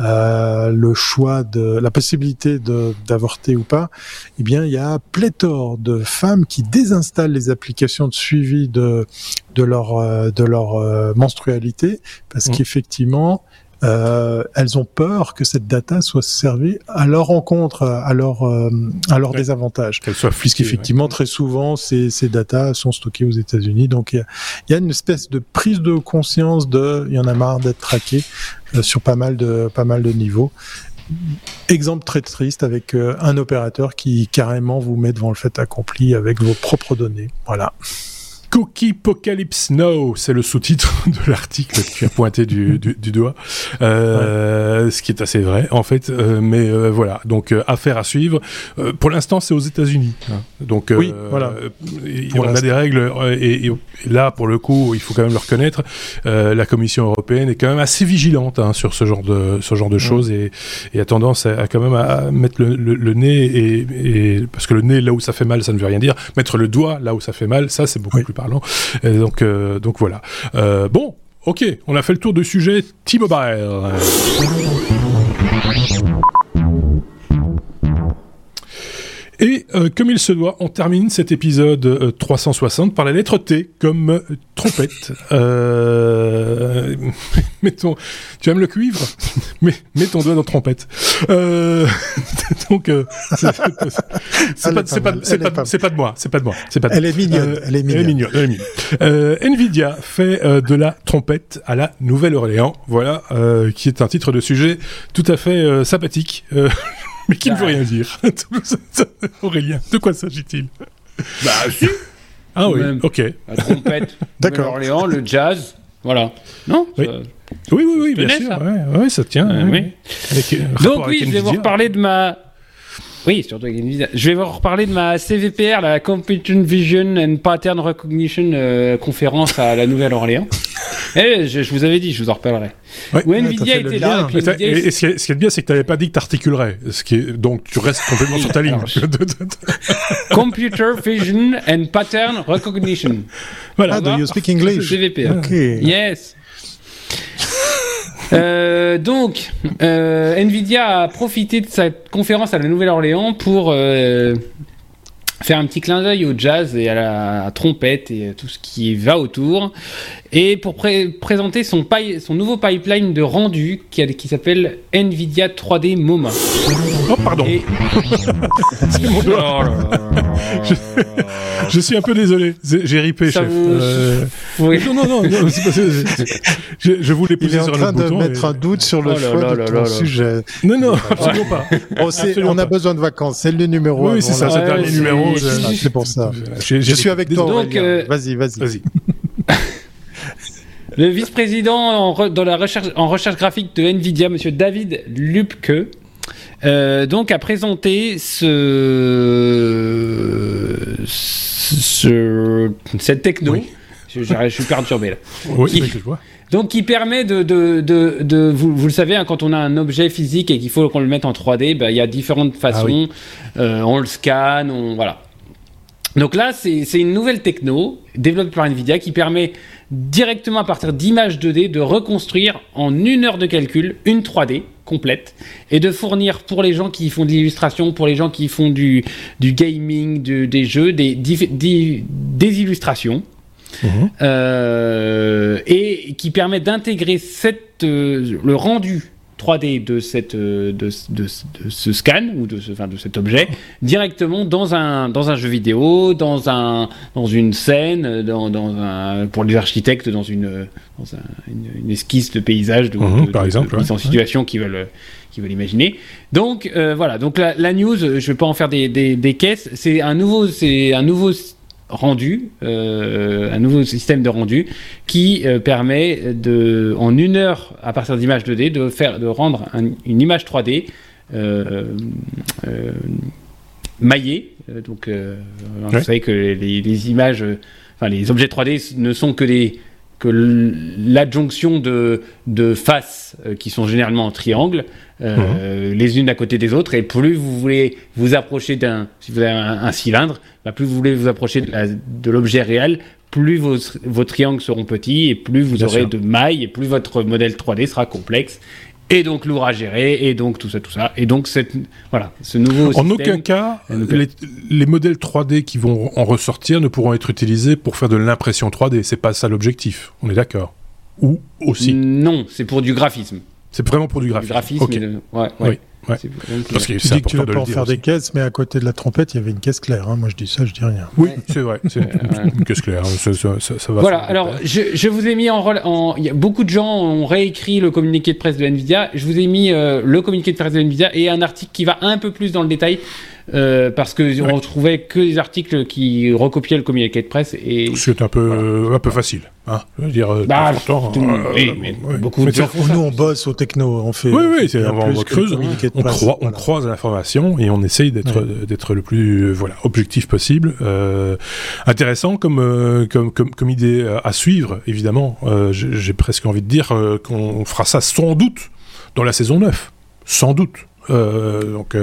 [SPEAKER 2] euh, le choix de la possibilité de d'avorter ou pas. Eh bien, il y a pléthore de femmes qui désinstallent les applications de suivi de de leur euh, de leur euh, menstrualité parce mmh. qu'effectivement euh, elles ont peur que cette data soit servie à leur rencontre, à leur euh, à leur ouais. désavantage.
[SPEAKER 1] Qu'elle soit
[SPEAKER 2] puisqu'effectivement ouais. très souvent ces ces data sont stockées aux États-Unis, donc il y, y a, une espèce de prise de conscience de il y en a marre d'être traqué euh, sur pas mal de pas mal de niveaux exemple très triste avec euh, un opérateur qui carrément vous met devant le fait accompli avec vos propres données. Voilà.
[SPEAKER 1] Cookie Apocalypse Now, c'est le sous-titre [LAUGHS] de l'article que tu as pointé du, du, du doigt, euh, ouais. ce qui est assez vrai en fait. Euh, mais euh, voilà, donc affaire à suivre. Pour l'instant, c'est aux États-Unis, hein. donc
[SPEAKER 2] oui, voilà.
[SPEAKER 1] on a des règles et, et, là, pour le coup, il faut quand même le reconnaître. la Commission européenne est quand même assez vigilante hein, sur ce genre de ce genre de choses et, et, a tendance à, à, quand même à mettre le, le, le nez et, et, parce que le nez là où ça fait mal, ça ne veut rien dire. Mettre le doigt là où ça fait mal, ça c'est beaucoup oui. plus parlant. Donc, euh, donc voilà. Euh, bon, ok, on a fait le tour du sujet T-Mobile. Et euh, comme il se doit, on termine cet épisode euh, 360 par la lettre T comme euh, trompette. Euh, [LAUGHS] mettons, tu aimes le cuivre? [LAUGHS] Mets, mets ton doigt dans trompette. Euh, [LAUGHS] donc c'est pas, c'est pas, pas, c'est pas de moi, c'est pas de moi, c'est pas. De
[SPEAKER 2] elle, est mignonne, elle est mignonne.
[SPEAKER 1] Elle est mignonne. Elle est mignonne. Nvidia fait de la trompette à la Nouvelle-Orléans. Voilà, qui est un titre de sujet tout à fait sympathique [LAUGHS] mais qui bah. ne veut rien dire. [LAUGHS] [LAUGHS] Aurélien, de quoi s'agit-il
[SPEAKER 3] Bah si.
[SPEAKER 1] Ah oui, Même ok.
[SPEAKER 3] La trompette, D'accord. Orléans, le jazz, voilà. Non
[SPEAKER 1] oui. Ça... oui, oui, oui, bien sûr. Ça. Ouais, ouais, ça tient. Euh,
[SPEAKER 3] oui. Avec, euh, Donc oui, je vais vous reparler de ma oui, surtout avec Nvidia. Je vais vous reparler de ma CVPR, la Computer Vision and Pattern Recognition euh, conférence à la Nouvelle-Orléans. [LAUGHS] et je, je, vous avais dit, je vous en reparlerai.
[SPEAKER 1] Ouais,
[SPEAKER 3] Où Nvidia était là.
[SPEAKER 1] Et, Nvidia, et, et, ce, qui est, ce qui est bien, c'est que tu n'avais pas dit que tu articulerais. Ce qui est, donc tu restes complètement sur ta ligne. [LAUGHS]
[SPEAKER 3] Computer Vision and Pattern Recognition.
[SPEAKER 2] Voilà. Ah, do you speak English?
[SPEAKER 3] CVPR. Okay. Yes. Euh, donc, euh, Nvidia a profité de cette conférence à la Nouvelle-Orléans pour euh, faire un petit clin d'œil au jazz et à la trompette et à tout ce qui va autour, et pour pré présenter son, son, nouveau pipeline de rendu qui, qui s'appelle Nvidia 3D MoMA.
[SPEAKER 1] Oh, pardon. c'est mon doigt. je, suis un peu désolé. J'ai ripé, chef. Euh,
[SPEAKER 3] oui.
[SPEAKER 1] Non, non, non, non c'est pas... [LAUGHS] je, je voulais pousser sur le bouton.
[SPEAKER 2] Il est en train de mettre un doute sur le oh choix de ton sujet.
[SPEAKER 1] Non, non, absolument pas.
[SPEAKER 2] on a besoin de vacances. C'est le numéro.
[SPEAKER 1] Oui, c'est ça, c'est le dernier numéro.
[SPEAKER 2] C'est pour ça. Je suis avec toi. Donc, euh, vas-y, vas-y.
[SPEAKER 1] Vas-y. [LAUGHS]
[SPEAKER 3] Le vice-président en, la recherche, en recherche graphique de Nvidia, Monsieur David Lupke, euh, donc a présenté ce, ce cette techno. Je, suis perturbé là.
[SPEAKER 1] Oui, qui, je vois.
[SPEAKER 3] Donc, qui permet de, de, de, de vous, vous, le savez, hein, quand on a un objet physique et qu'il faut qu'on le mette en 3D, bah, il y a différentes ah façons. euh, on le scanne, on voilà. Donc là, c'est une nouvelle techno développée par Nvidia qui permet directement à partir d'images 2D de reconstruire en une heure de calcul une 3D complète et de fournir pour les gens qui font de l'illustration, pour les gens qui font du, du gaming, des jeux, des, des, illustrations. Mhm. Euh, et qui permet d'intégrer euh, le rendu 3D de, cette, euh, de, de, ce scan ou de, ce, enfin, de cet objet directement dans un, dans un jeu vidéo, dans, un, dans une scène, dans, dans un, pour les architectes, dans une, dans une, esquisse de paysage de,
[SPEAKER 1] mhm, par exemple,
[SPEAKER 3] en situation qu'ils veulent, qui veulent imaginer. Donc euh, voilà, donc la, la, news, je ne vais pas en faire des, des, des caisses, c'est un nouveau, c'est un nouveau rendu, euh, un nouveau système de rendu qui euh, permet de, en une heure à partir d'images 2D, de faire, de rendre une image 3D euh, maillée. Donc, vous savez que les, images, enfin les objets 3D ne sont que des que l'adjonction de, de faces qui sont généralement en triangle euh, les unes à côté des autres. Et plus vous voulez vous approcher d'un, si vous avez un, cylindre, bah, plus vous voulez vous approcher de l'objet réel, plus vos, vos, triangles seront petits et plus vous aurez de mailles et plus votre modèle 3D sera complexe et donc lourd à gérer, et donc tout ça, tout ça. Et donc, cette, voilà, ce nouveau
[SPEAKER 1] En aucun cas, les, les, modèles 3D qui vont en ressortir ne pourront être utilisés pour faire de l'impression 3D. C'est pas ça l'objectif. On est d'accord Ou aussi
[SPEAKER 3] Non, c'est pour du graphisme.
[SPEAKER 1] C'est vraiment pour du graphisme.
[SPEAKER 3] graphisme ouais, ouais.
[SPEAKER 1] Oui.
[SPEAKER 2] Parce que tu dis que tu veux pas en faire des caisses, mais à côté de la trompette, il y avait une caisse claire. Hein. Moi, je dis ça, je dis rien.
[SPEAKER 1] Oui, c'est vrai. C'est une caisse claire. Ça, ça, ça, va
[SPEAKER 3] voilà. Alors, je, je, vous ai mis en rôle. En... Il y a beaucoup de gens ont réécrit le communiqué de presse de Nvidia. Je vous ai mis euh, le communiqué de presse de Nvidia et un article qui va un peu plus dans le détail euh, parce que ouais. on trouvait que des articles qui recopiaient le communiqué de presse et
[SPEAKER 1] c'est un peu euh, un peu facile hein. Je veux dire euh,
[SPEAKER 3] bah, pourtant, oui, mais beaucoup de gens
[SPEAKER 2] nous on bosse au techno on fait
[SPEAKER 1] oui oui c'est on, on creuse. on, croit, on croise l'information et on essaye d'être ouais. d'être le plus voilà objectif possible intéressant comme, comme comme comme idée à suivre évidemment. J'ai presque envie de dire qu'on fera ça sans doute dans la saison 9 sans doute. Donc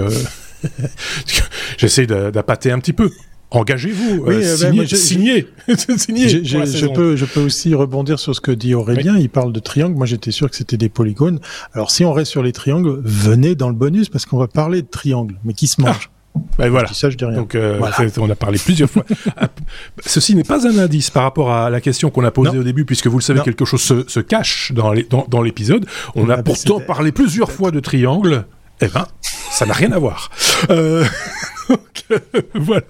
[SPEAKER 1] [LAUGHS] J'essaie d'appâter un petit peu. Engagez-vous, oui, euh, signez, signez, [LAUGHS] signez
[SPEAKER 2] je, peux, je peux aussi rebondir sur ce que dit Aurélien. Oui. Il parle de triangles. Moi, j'étais sûr que c'était des polygones. Alors, si on reste sur les triangles, venez dans le bonus parce qu'on va parler de triangles, mais qui se mangent.
[SPEAKER 1] Ah. Ben voilà.
[SPEAKER 2] Ça, je dis rien.
[SPEAKER 1] Donc, euh, voilà. on a parlé plusieurs fois. [LAUGHS] Ceci n'est pas un indice par rapport à la question qu'on a posée non. au début, puisque vous le savez, non. quelque chose se, se cache dans l'épisode. Dans, dans on a ah, pourtant parlé plusieurs fois de triangles. Eh ben, ça n'a rien à voir. Euh, [LAUGHS] donc, euh, voilà.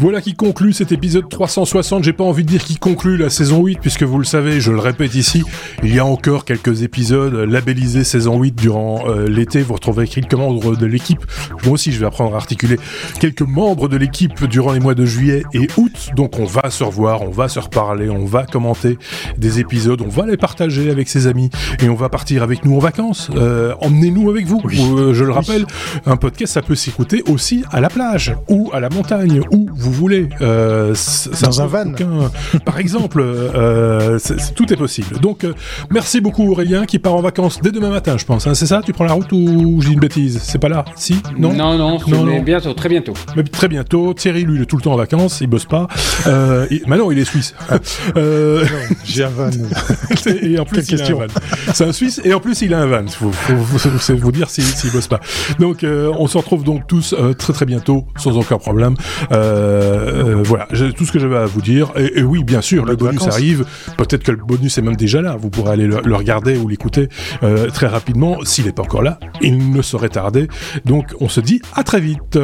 [SPEAKER 1] Voilà qui conclut cet épisode 360. J'ai pas envie de dire qui conclut la saison 8, puisque vous le savez, je le répète ici, il y a encore quelques épisodes labellisés saison 8 durant euh, l'été. Vous retrouvez écrit le membre de l'équipe. Moi aussi, je vais apprendre à articuler quelques membres de l'équipe durant les mois de juillet et août. Donc, on va se revoir, on va se reparler, on va commenter des épisodes, on va les partager avec ses amis et on va partir avec nous en vacances. Euh, Emmenez-nous avec vous. Oui. Euh, je le rappelle, un podcast, ça peut s'écouter aussi à la plage ou à la montagne ou vous voulez. Euh,
[SPEAKER 2] dans un van.
[SPEAKER 1] Aucun... Par exemple, euh, c est, tout est possible. Donc, euh, merci beaucoup Aurélien qui part en vacances dès demain matin, je pense. Hein, c'est ça Tu prends la route ou j'ai une bêtise? C'est pas là? Si? Non?
[SPEAKER 3] Non, non, non, non. bientôt, très bientôt.
[SPEAKER 1] Mais très bientôt. Thierry, lui, il est tout le temps en vacances, il bosse pas. Euh, il... Maintenant, il est suisse.
[SPEAKER 2] euh... [LAUGHS] J'ai un van.
[SPEAKER 1] et en plus, Quelle il question. a un van. C'est un suisse et en plus, il a un van. Faut, faut, faut, faut vous dire s'il si, si bosse pas. Donc, euh, on se retrouve donc tous très très bientôt, sans aucun problème. Euh, voilà, tout ce que j'avais à vous dire. Et, oui, bien sûr, le bonus arrive. Peut-être que le bonus est même déjà là. Vous pourrez aller le, regarder ou l'écouter très rapidement. S'il n'est pas encore là, il ne saurait tarder. Donc, on se dit à très vite.